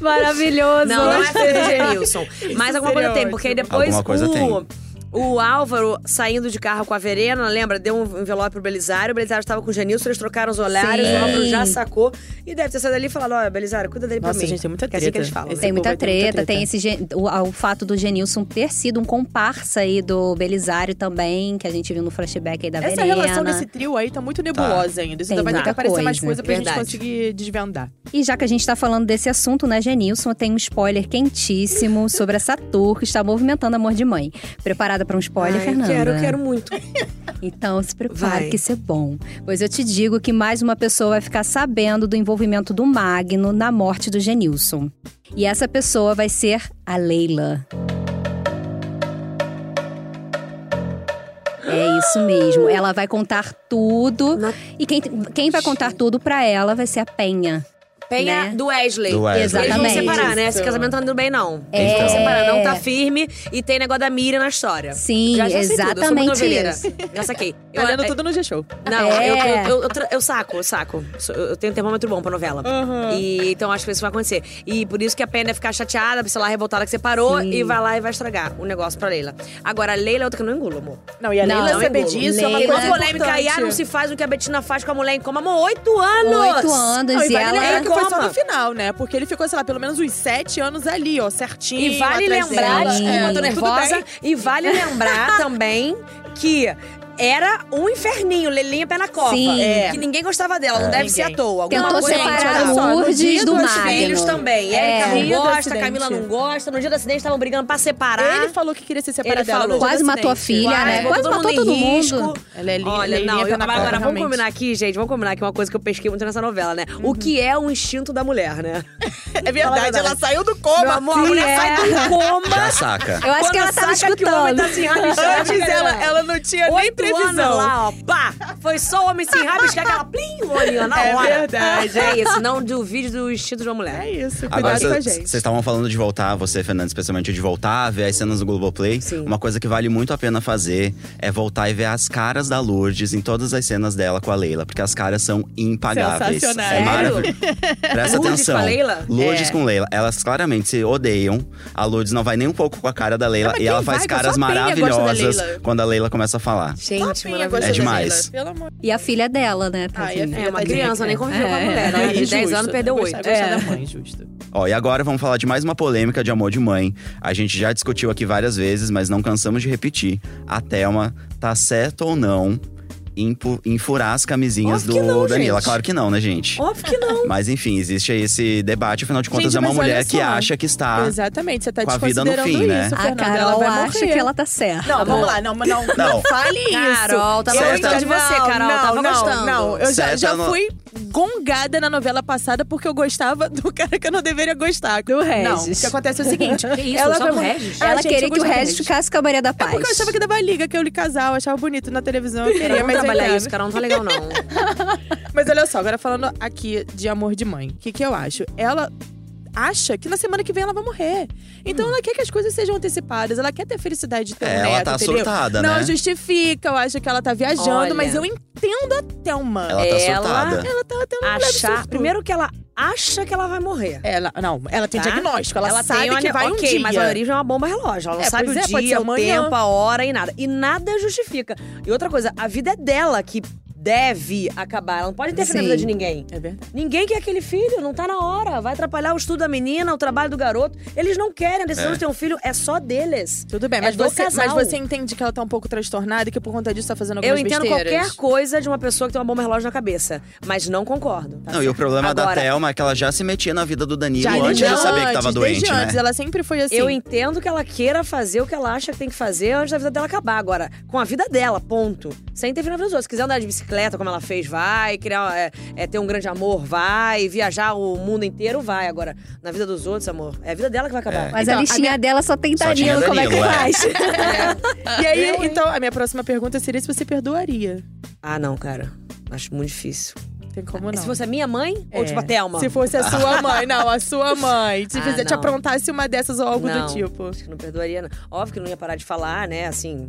[SPEAKER 2] Maravilhoso.
[SPEAKER 3] Não, não é filho do Genilson. Mas alguma coisa tem, porque aí depois
[SPEAKER 1] Alguma coisa
[SPEAKER 3] o...
[SPEAKER 1] tem.
[SPEAKER 3] O Álvaro saindo de carro com a Verena, lembra? Deu um envelope pro Belisário. O Belisário estava com o Genilson, eles trocaram os olhares.
[SPEAKER 2] Sim.
[SPEAKER 3] O Álvaro já sacou. E deve ter saído ali e falado: Olha, Belisário, cuida dele
[SPEAKER 4] Nossa,
[SPEAKER 3] pra mim.
[SPEAKER 4] gente, tem muita
[SPEAKER 3] Que é assim que
[SPEAKER 4] treta.
[SPEAKER 3] eles falam.
[SPEAKER 4] Esse
[SPEAKER 2] Tem muita
[SPEAKER 4] ter muita
[SPEAKER 2] treta, tem
[SPEAKER 4] treta.
[SPEAKER 2] esse o, o fato do Genilson ter sido um comparsa aí do Belisário também, que a gente viu no flashback aí da
[SPEAKER 4] Essa
[SPEAKER 2] Verena.
[SPEAKER 4] relação desse trio aí tá muito nebulosa ainda. Isso ainda vai ter que aparecer mais
[SPEAKER 2] coisa.
[SPEAKER 4] coisa pra gente
[SPEAKER 3] Verdade.
[SPEAKER 4] conseguir desvendar.
[SPEAKER 2] E já que a gente tá falando desse assunto, né, Genilson, tem um spoiler quentíssimo sobre essa tour que está movimentando Amor de Mãe. Preparada para um spoiler,
[SPEAKER 3] Ai,
[SPEAKER 2] Fernanda?
[SPEAKER 3] Quero, quero muito.
[SPEAKER 2] Então se prepare
[SPEAKER 3] Vai.
[SPEAKER 2] que isso é bom. Pois eu te digo que mais uma pessoa vai ficar sabendo do envolvimento do Magno na morte do Genilson. E essa pessoa vai ser a Leila. É isso mesmo. Ela vai contar tudo.
[SPEAKER 3] Na-
[SPEAKER 2] E quem, quem vai contar tudo pra ela vai ser a Penha.
[SPEAKER 3] Penha
[SPEAKER 2] Né?
[SPEAKER 3] do Wesley.
[SPEAKER 1] Do Wesley.
[SPEAKER 3] Eles vão
[SPEAKER 2] Exatamente.
[SPEAKER 3] separar, né? Esse casamento tá indo bem, não.
[SPEAKER 2] É.
[SPEAKER 3] Eles vão separar, não tá firme. E tem negócio da Miriam na história.
[SPEAKER 2] Sim,
[SPEAKER 3] já, já sei tudo, eu sou muito
[SPEAKER 2] exatamente isso.
[SPEAKER 3] Saquei.
[SPEAKER 4] Tá lendo tudo no G-Show.
[SPEAKER 3] Não,
[SPEAKER 2] É.
[SPEAKER 3] eu, eu, eu, eu, eu saco, eu saco. Eu tenho um termômetro bom pra novela. E então acho que isso vai acontecer. E por isso que a Penha deve ficar chateada, sei lá, revoltada que separou
[SPEAKER 2] Sim.
[SPEAKER 3] e vai lá e vai estragar o negócio pra Leila. Agora, a Leila é outra que eu não engulo, amor.
[SPEAKER 4] Não, e a
[SPEAKER 2] Não,
[SPEAKER 4] Leila
[SPEAKER 2] não
[SPEAKER 4] saber disso é uma
[SPEAKER 2] Leila-
[SPEAKER 4] coisa
[SPEAKER 3] Uma polêmica aí, ah, não se faz o que a Betina faz com a mulher em coma. Amor, oito anos!
[SPEAKER 2] Oito anos
[SPEAKER 4] Não, e
[SPEAKER 2] e ela.
[SPEAKER 4] Foi só no final, né? Porque ele ficou, sei lá, pelo menos uns sete anos ali, ó, certinho.
[SPEAKER 3] E vale
[SPEAKER 4] atrás
[SPEAKER 3] lembrar,
[SPEAKER 4] dela.
[SPEAKER 3] desculpa,
[SPEAKER 4] É,
[SPEAKER 3] eu tô nervosa. E vale lembrar também que era um inferninho, Lelinha pé na copa.
[SPEAKER 2] Sim.
[SPEAKER 3] É. Que ninguém gostava dela, não deve ser à
[SPEAKER 4] Ninguém.
[SPEAKER 3] toa. Alguma
[SPEAKER 2] Tentou
[SPEAKER 3] coisa
[SPEAKER 2] separar
[SPEAKER 4] no
[SPEAKER 2] Lourdes do Magno.
[SPEAKER 3] filhos também.
[SPEAKER 2] É.
[SPEAKER 3] Érica não gosta. Camila não gosta. No dia do acidente estavam brigando pra separar.
[SPEAKER 4] Ele falou que queria se separar
[SPEAKER 3] Ele
[SPEAKER 4] dela.
[SPEAKER 3] falou.
[SPEAKER 2] Quase matou a filha,
[SPEAKER 3] Quase,
[SPEAKER 2] né? Quase
[SPEAKER 3] todo
[SPEAKER 2] matou todo mundo.
[SPEAKER 3] risco.
[SPEAKER 4] Ela é li-
[SPEAKER 3] Olha, não,
[SPEAKER 4] pé
[SPEAKER 3] eu, agora
[SPEAKER 4] cova,
[SPEAKER 3] vamos combinar aqui, gente. Vamos combinar é uma coisa que eu pesquei muito nessa novela, né? O que é o instinto da mulher, né?
[SPEAKER 4] É verdade, ela saiu do coma.
[SPEAKER 3] Meu amor, a mulher
[SPEAKER 2] é.
[SPEAKER 3] sai do coma.
[SPEAKER 1] Já saca.
[SPEAKER 2] Eu acho que ela tava
[SPEAKER 3] saca que o homem
[SPEAKER 2] escutando.
[SPEAKER 3] tá enrabiscando.
[SPEAKER 4] Antes ela, ela não tinha nem
[SPEAKER 3] Anos lá, ó, pá! Foi só o homem se enrabiscar, aquela plim, o olhinho na
[SPEAKER 4] É
[SPEAKER 3] hora.
[SPEAKER 4] verdade.
[SPEAKER 3] É isso, não duvide do instinto de uma mulher.
[SPEAKER 4] É isso,
[SPEAKER 1] Agora,
[SPEAKER 4] cuidado com a
[SPEAKER 1] vocês
[SPEAKER 4] gente.
[SPEAKER 1] estavam falando de voltar, você, Fernanda, especialmente de voltar a ver as cenas do Globoplay.
[SPEAKER 3] Sim.
[SPEAKER 1] Uma coisa que vale muito a pena fazer é voltar e ver as caras da Lourdes em todas as cenas dela com a Leila, porque as caras são impagáveis.
[SPEAKER 4] Sensacionais.
[SPEAKER 1] É maravilhoso. Presta
[SPEAKER 3] Lourdes
[SPEAKER 1] atenção.
[SPEAKER 3] com a Leila?
[SPEAKER 1] Lourdes
[SPEAKER 4] É.
[SPEAKER 1] com Leila. Elas claramente se odeiam. A Lourdes não vai nem um pouco com a cara da Leila.
[SPEAKER 4] Ah, mas
[SPEAKER 1] e ela faz
[SPEAKER 4] vai?
[SPEAKER 1] caras maravilhosas quando a Leila começa a falar.
[SPEAKER 3] Gente,
[SPEAKER 4] Papinha
[SPEAKER 3] maravilhoso.
[SPEAKER 4] gosta
[SPEAKER 1] É demais.
[SPEAKER 4] Leila, Pelo amor
[SPEAKER 2] E a filha dela, né?
[SPEAKER 4] Ah, e a filha
[SPEAKER 3] É uma criança, nem conviveu com a
[SPEAKER 2] É.
[SPEAKER 3] mulher. Né? De 10
[SPEAKER 4] Justo.
[SPEAKER 3] anos perdeu
[SPEAKER 4] Gosta-
[SPEAKER 3] 8.
[SPEAKER 4] Gosta
[SPEAKER 2] É.
[SPEAKER 4] da mãe, justo.
[SPEAKER 1] Ó, e agora vamos falar de mais uma polêmica de amor de mãe. A gente já discutiu aqui várias vezes, mas não cansamos de repetir. A Thelma tá certo ou não em, pu- em furar as camisinhas
[SPEAKER 3] Óbvio
[SPEAKER 1] do
[SPEAKER 3] não,
[SPEAKER 1] Danila?
[SPEAKER 3] gente.
[SPEAKER 1] Claro que não, né, gente?
[SPEAKER 3] Óbvio que não.
[SPEAKER 1] Mas enfim, existe aí esse debate, afinal de contas,
[SPEAKER 4] Gente,
[SPEAKER 1] é uma mulher que acha que está.
[SPEAKER 4] Exatamente, você tá
[SPEAKER 1] com a vida no fim, né?
[SPEAKER 4] isso,
[SPEAKER 2] A
[SPEAKER 4] Fernanda. ela
[SPEAKER 2] Carol
[SPEAKER 4] vai
[SPEAKER 2] acha que ela tá certa.
[SPEAKER 4] Não, vamos lá, não, não, não,
[SPEAKER 1] Não.
[SPEAKER 4] fale isso.
[SPEAKER 3] Carol, tava
[SPEAKER 4] Eu
[SPEAKER 1] gostando
[SPEAKER 3] de você, Carol,
[SPEAKER 4] não,
[SPEAKER 3] tava
[SPEAKER 4] não,
[SPEAKER 3] gostando.
[SPEAKER 4] Não, eu já,
[SPEAKER 1] Certa
[SPEAKER 4] já fui gongada na novela passada porque eu gostava do cara que eu não deveria gostar.
[SPEAKER 2] Do
[SPEAKER 4] Não,
[SPEAKER 2] Regis.
[SPEAKER 4] o que acontece é o seguinte.
[SPEAKER 3] Que isso,
[SPEAKER 4] ela
[SPEAKER 3] só do Regis?
[SPEAKER 4] Ah,
[SPEAKER 2] Ela
[SPEAKER 4] gente, eu
[SPEAKER 2] queria que o Regis ficasse com a Maria da Paz.
[SPEAKER 4] É porque eu achava que dava liga, que eu li casal, eu achava bonito na televisão, eu queria,
[SPEAKER 3] Vamos
[SPEAKER 4] mas eu
[SPEAKER 3] trabalhar
[SPEAKER 4] entendo.
[SPEAKER 3] isso, cara, não tá legal não.
[SPEAKER 4] Mas olha só, agora falando aqui de amor de mãe, o que, que eu acho? Ela acha que na semana que vem ela vai morrer. Então ela quer que as coisas sejam antecipadas, ela quer ter a felicidade de ter um
[SPEAKER 1] É, ela
[SPEAKER 4] neto,
[SPEAKER 1] tá
[SPEAKER 4] entendeu?
[SPEAKER 1] surtada,
[SPEAKER 4] Não
[SPEAKER 1] né?
[SPEAKER 4] justifica, eu acho que ela tá viajando,
[SPEAKER 3] Olha.
[SPEAKER 4] mas eu entendo a Thelma.
[SPEAKER 1] Ela tá
[SPEAKER 3] Ela-
[SPEAKER 1] surtada.
[SPEAKER 4] Ela tá tendo um
[SPEAKER 3] Achar. Primeiro que ela acha que ela vai morrer.
[SPEAKER 4] Ela, não, ela tem
[SPEAKER 3] tá?
[SPEAKER 4] diagnóstico, ela, sabe
[SPEAKER 3] tem
[SPEAKER 4] que vai um
[SPEAKER 3] ok,
[SPEAKER 4] dia.
[SPEAKER 3] mas a origem é uma bomba relógio. Ela não
[SPEAKER 4] É,
[SPEAKER 3] sabe o
[SPEAKER 4] é, pode ser
[SPEAKER 3] dia, o
[SPEAKER 4] amanhã.
[SPEAKER 3] tempo, a hora e nada. E nada justifica. E outra coisa, a vida é dela que deve acabar. Ela não pode interferir na
[SPEAKER 2] Sim.
[SPEAKER 3] vida de ninguém.
[SPEAKER 4] É verdade.
[SPEAKER 3] Ninguém quer aquele filho, não tá na hora. Vai atrapalhar o estudo da menina, o trabalho do garoto. Eles não querem, a decisão
[SPEAKER 1] É.
[SPEAKER 3] de ter um filho é só deles.
[SPEAKER 4] Tudo bem,
[SPEAKER 3] É
[SPEAKER 4] mas,
[SPEAKER 3] do
[SPEAKER 4] você,
[SPEAKER 3] casal.
[SPEAKER 4] mas você entende que ela tá um pouco transtornada e que por conta disso tá fazendo
[SPEAKER 3] Eu
[SPEAKER 4] algumas
[SPEAKER 3] entendo
[SPEAKER 4] besteiras?
[SPEAKER 3] qualquer coisa de uma pessoa que tem uma bomba relógio na cabeça, mas não concordo.
[SPEAKER 1] Não, e o problema da
[SPEAKER 3] Agora-
[SPEAKER 1] Thelma é que ela já se metia na vida do Danilo
[SPEAKER 4] Já,
[SPEAKER 1] antes de saber que tava doente,
[SPEAKER 4] desde
[SPEAKER 1] né?
[SPEAKER 4] antes, ela sempre foi assim.
[SPEAKER 3] Eu entendo que ela queira fazer o que ela acha que tem que fazer antes da vida dela acabar. Agora, com a vida dela, ponto. Sem interferir na vida dos outros. Se quiser andar de bicicleta, como ela fez, vai. Criar, é, é, ter um grande amor, vai. Viajar o mundo inteiro, vai. Agora, na vida dos outros, amor, é a vida dela que vai acabar.
[SPEAKER 2] Mas
[SPEAKER 4] Então,
[SPEAKER 2] a
[SPEAKER 4] a
[SPEAKER 2] listinha dela só tem Danilo, como é que
[SPEAKER 1] é.
[SPEAKER 2] faz?
[SPEAKER 4] E aí,
[SPEAKER 3] Eu,
[SPEAKER 4] então, a minha próxima pergunta seria se você perdoaria.
[SPEAKER 3] Ah, não, cara. Acho muito difícil.
[SPEAKER 4] Tem como não.
[SPEAKER 3] Se fosse a minha mãe ou
[SPEAKER 4] É.
[SPEAKER 3] tipo a Thelma?
[SPEAKER 4] Se fosse a sua mãe, não, a sua mãe. Se
[SPEAKER 3] Ah,
[SPEAKER 4] fizer, te aprontasse uma dessas ou algo
[SPEAKER 3] não,
[SPEAKER 4] do tipo.
[SPEAKER 3] Acho que não perdoaria, não. Óbvio que não ia parar de falar, né? Assim,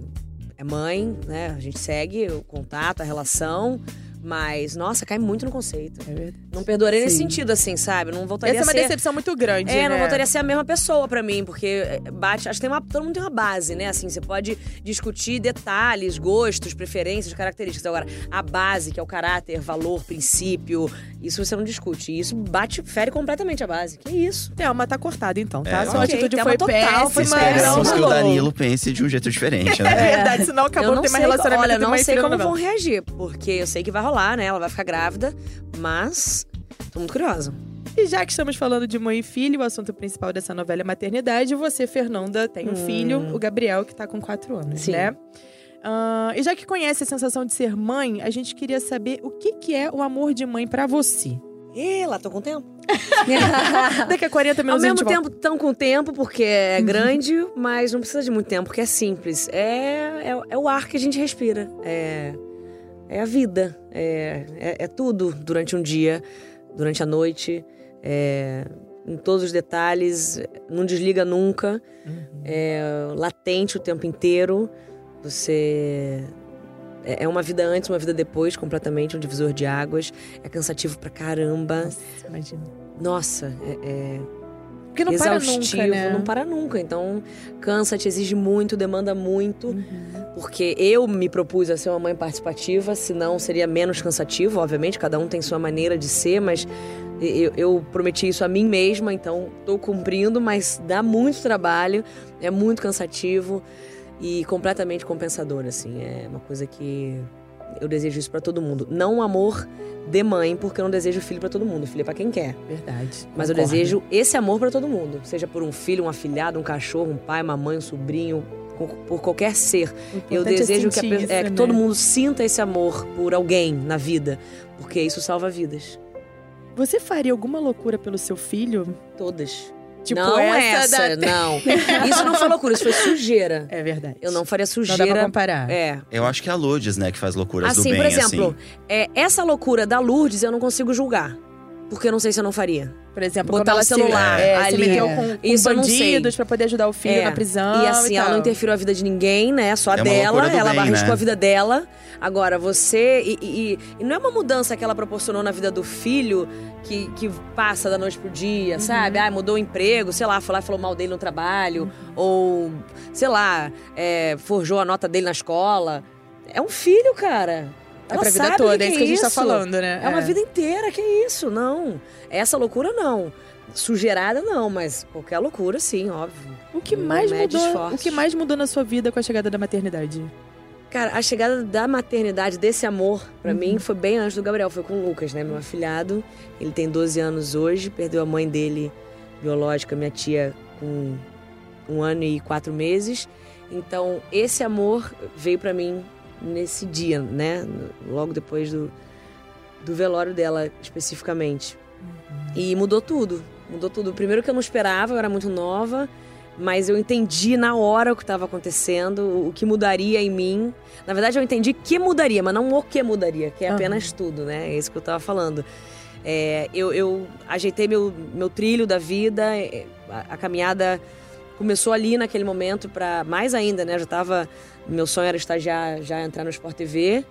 [SPEAKER 3] é mãe, né? A gente segue o contato, a relação. Mas, nossa, cai muito no conceito.
[SPEAKER 4] É verdade.
[SPEAKER 3] Não perdoaria nesse
[SPEAKER 2] Sim.
[SPEAKER 3] sentido, assim, sabe? Não voltaria
[SPEAKER 4] Essa é uma
[SPEAKER 3] a ser...
[SPEAKER 4] decepção muito grande,
[SPEAKER 3] É,
[SPEAKER 4] né?
[SPEAKER 3] não voltaria a ser a mesma pessoa pra mim, porque é, bate. Acho que tem uma, todo mundo tem uma base, né? Assim, você pode discutir detalhes, gostos, preferências, características. Agora, a base, que é o caráter, valor, princípio, isso você não discute. E isso bate, fere completamente a base. Que isso?
[SPEAKER 4] Thelma tá cortada então, tá?
[SPEAKER 1] É,
[SPEAKER 4] Sua
[SPEAKER 3] ok,
[SPEAKER 4] atitude
[SPEAKER 3] Thelma
[SPEAKER 4] foi
[SPEAKER 3] total, foi
[SPEAKER 4] péssima.
[SPEAKER 1] Esperamos
[SPEAKER 4] não
[SPEAKER 1] que o. Danilo pense de um jeito diferente,
[SPEAKER 4] É
[SPEAKER 1] né?
[SPEAKER 4] verdade, senão acabou de ter
[SPEAKER 3] sei,
[SPEAKER 4] mais relacionamento
[SPEAKER 3] olha, não sei como vão reagir, porque eu sei que vai rolar, né? Ela vai ficar grávida, mas tô muito curiosa.
[SPEAKER 4] E já que estamos falando de mãe e filho, o assunto principal dessa novela é maternidade. Você, Fernanda, tem um
[SPEAKER 3] Hum.
[SPEAKER 4] filho, o Gabriel, que tá com quatro anos,
[SPEAKER 3] Sim.
[SPEAKER 4] né? Ah, e já que conhece a sensação de ser mãe, a gente queria saber o que, que é o amor de mãe pra você.
[SPEAKER 3] Ih, lá tô com tempo.
[SPEAKER 4] Daqui a 40
[SPEAKER 3] Ao
[SPEAKER 4] minutos a gente
[SPEAKER 3] mesmo
[SPEAKER 4] volta.
[SPEAKER 3] tempo, tão com tempo, porque é grande, mas não precisa de muito tempo, porque é simples. É, é, é o ar que a gente respira. É, é a vida. É, é, é tudo durante um dia, durante a noite. É, em todos os detalhes. Não desliga nunca. É latente o tempo inteiro. Você. É é uma vida antes, uma vida depois, completamente, um divisor de águas. É cansativo pra caramba.
[SPEAKER 4] Nossa, imagina.
[SPEAKER 3] Nossa, é- é,
[SPEAKER 4] Porque não para
[SPEAKER 3] exaustivo,
[SPEAKER 4] nunca, né?
[SPEAKER 3] não para nunca. Então, cansa, te exige muito, demanda muito.
[SPEAKER 4] Uhum.
[SPEAKER 3] Porque eu me propus a ser uma mãe participativa, senão seria menos cansativo, obviamente. Cada um tem sua maneira de ser, mas eu, eu prometi isso a mim mesma, então tô cumprindo, mas dá muito trabalho, é muito cansativo e completamente compensador, assim. É uma coisa que eu desejo isso pra todo mundo. Não um amor de mãe, porque eu não desejo filho pra todo mundo. Filho é pra quem quer.
[SPEAKER 4] Verdade.
[SPEAKER 3] Mas eu
[SPEAKER 4] concordo.
[SPEAKER 3] desejo esse amor pra todo mundo. Seja por um filho, um afilhado, um cachorro, um pai, uma mãe, um sobrinho, por qualquer ser. Eu
[SPEAKER 4] é
[SPEAKER 3] desejo que, a pe-
[SPEAKER 4] isso,
[SPEAKER 3] é, que
[SPEAKER 4] né?
[SPEAKER 3] todo mundo sinta esse amor por alguém na vida. Porque isso salva vidas.
[SPEAKER 4] Você faria alguma loucura pelo seu filho?
[SPEAKER 3] Todas.
[SPEAKER 4] Tipo
[SPEAKER 3] não
[SPEAKER 4] essa,
[SPEAKER 3] essa,
[SPEAKER 4] da...
[SPEAKER 3] não. Isso não foi loucura, isso foi sujeira.
[SPEAKER 4] É verdade.
[SPEAKER 3] Eu não faria
[SPEAKER 4] Não dá pra
[SPEAKER 3] sujeira.
[SPEAKER 4] comparar.
[SPEAKER 3] É.
[SPEAKER 1] Eu acho que é a Lourdes, né, que faz loucuras
[SPEAKER 3] Assim,
[SPEAKER 1] do bem,
[SPEAKER 3] por exemplo,
[SPEAKER 1] assim.
[SPEAKER 3] é, essa loucura da Lourdes eu não consigo julgar. Porque eu não sei se eu não faria.
[SPEAKER 4] Por exemplo,
[SPEAKER 3] Botar
[SPEAKER 4] ela
[SPEAKER 3] o celular
[SPEAKER 4] se, é, se
[SPEAKER 3] ali.
[SPEAKER 4] meteu
[SPEAKER 2] É.
[SPEAKER 4] com, com
[SPEAKER 3] Isso
[SPEAKER 4] bandidos pra poder ajudar o filho
[SPEAKER 3] É.
[SPEAKER 4] na prisão.
[SPEAKER 3] E assim, ela
[SPEAKER 4] tal.
[SPEAKER 3] não interferiu a vida de ninguém, né? Só a
[SPEAKER 1] É
[SPEAKER 3] dela. Ela
[SPEAKER 1] bem,
[SPEAKER 3] arriscou
[SPEAKER 1] né?
[SPEAKER 3] a vida dela. Agora, você. E, e- e não é uma mudança que ela proporcionou na vida do filho que, que passa da noite pro dia,
[SPEAKER 4] Uhum.
[SPEAKER 3] sabe? Ah, mudou o emprego, sei lá, foi lá e falou mal dele no trabalho.
[SPEAKER 4] Uhum.
[SPEAKER 3] Ou, sei lá, é, forjou a nota dele na escola. É um filho, cara.
[SPEAKER 4] É
[SPEAKER 3] Ela
[SPEAKER 4] pra vida toda,
[SPEAKER 3] que
[SPEAKER 4] é isso
[SPEAKER 3] é
[SPEAKER 4] que a gente tá falando, né?
[SPEAKER 3] É uma vida inteira, que isso? Não. Essa loucura, não. Sugerada, não, mas qualquer loucura, sim, óbvio.
[SPEAKER 4] O que mais
[SPEAKER 3] Mede
[SPEAKER 4] mudou? O que mais mudou na sua vida com a chegada da maternidade?
[SPEAKER 3] Cara, a chegada da maternidade, desse amor, pra mim, foi bem antes do Gabriel. Foi com o Lucas, né? Meu afilhado. Ele tem 12 anos hoje, perdeu a mãe dele, biológica, minha tia, com um ano e quatro meses. Então, esse amor veio pra mim nesse dia, né? Logo depois do, do velório dela especificamente. E mudou tudo. Mudou tudo. Primeiro que eu não esperava, eu era muito nova, mas eu entendi na hora o que estava acontecendo, o que mudaria em mim. Na verdade, eu entendi que mudaria, mas não o que mudaria, que é apenas tudo, né? É isso que eu tava falando. É, eu, eu ajeitei meu, meu trilho da vida, é, a, a caminhada começou ali naquele momento para mais ainda, né? Já tava, meu sonho era estagiar, já entrar no Sport TV.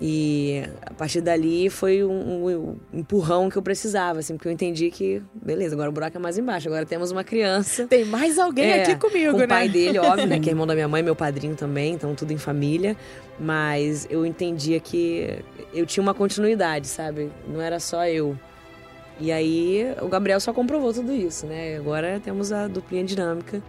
[SPEAKER 3] E a partir dali foi um, um- um empurrão que eu precisava, assim, porque eu entendi que, beleza, agora o buraco é mais embaixo, agora temos uma criança.
[SPEAKER 4] Tem mais alguém
[SPEAKER 3] É,
[SPEAKER 4] aqui comigo,
[SPEAKER 3] com
[SPEAKER 4] né?
[SPEAKER 3] o pai dele, óbvio, né? Que é irmão da minha mãe, meu padrinho também, então tudo em família. Mas eu entendia que eu tinha uma continuidade, sabe? Não era só eu. E aí o Gabriel só comprovou tudo isso, né? Agora temos a duplinha dinâmica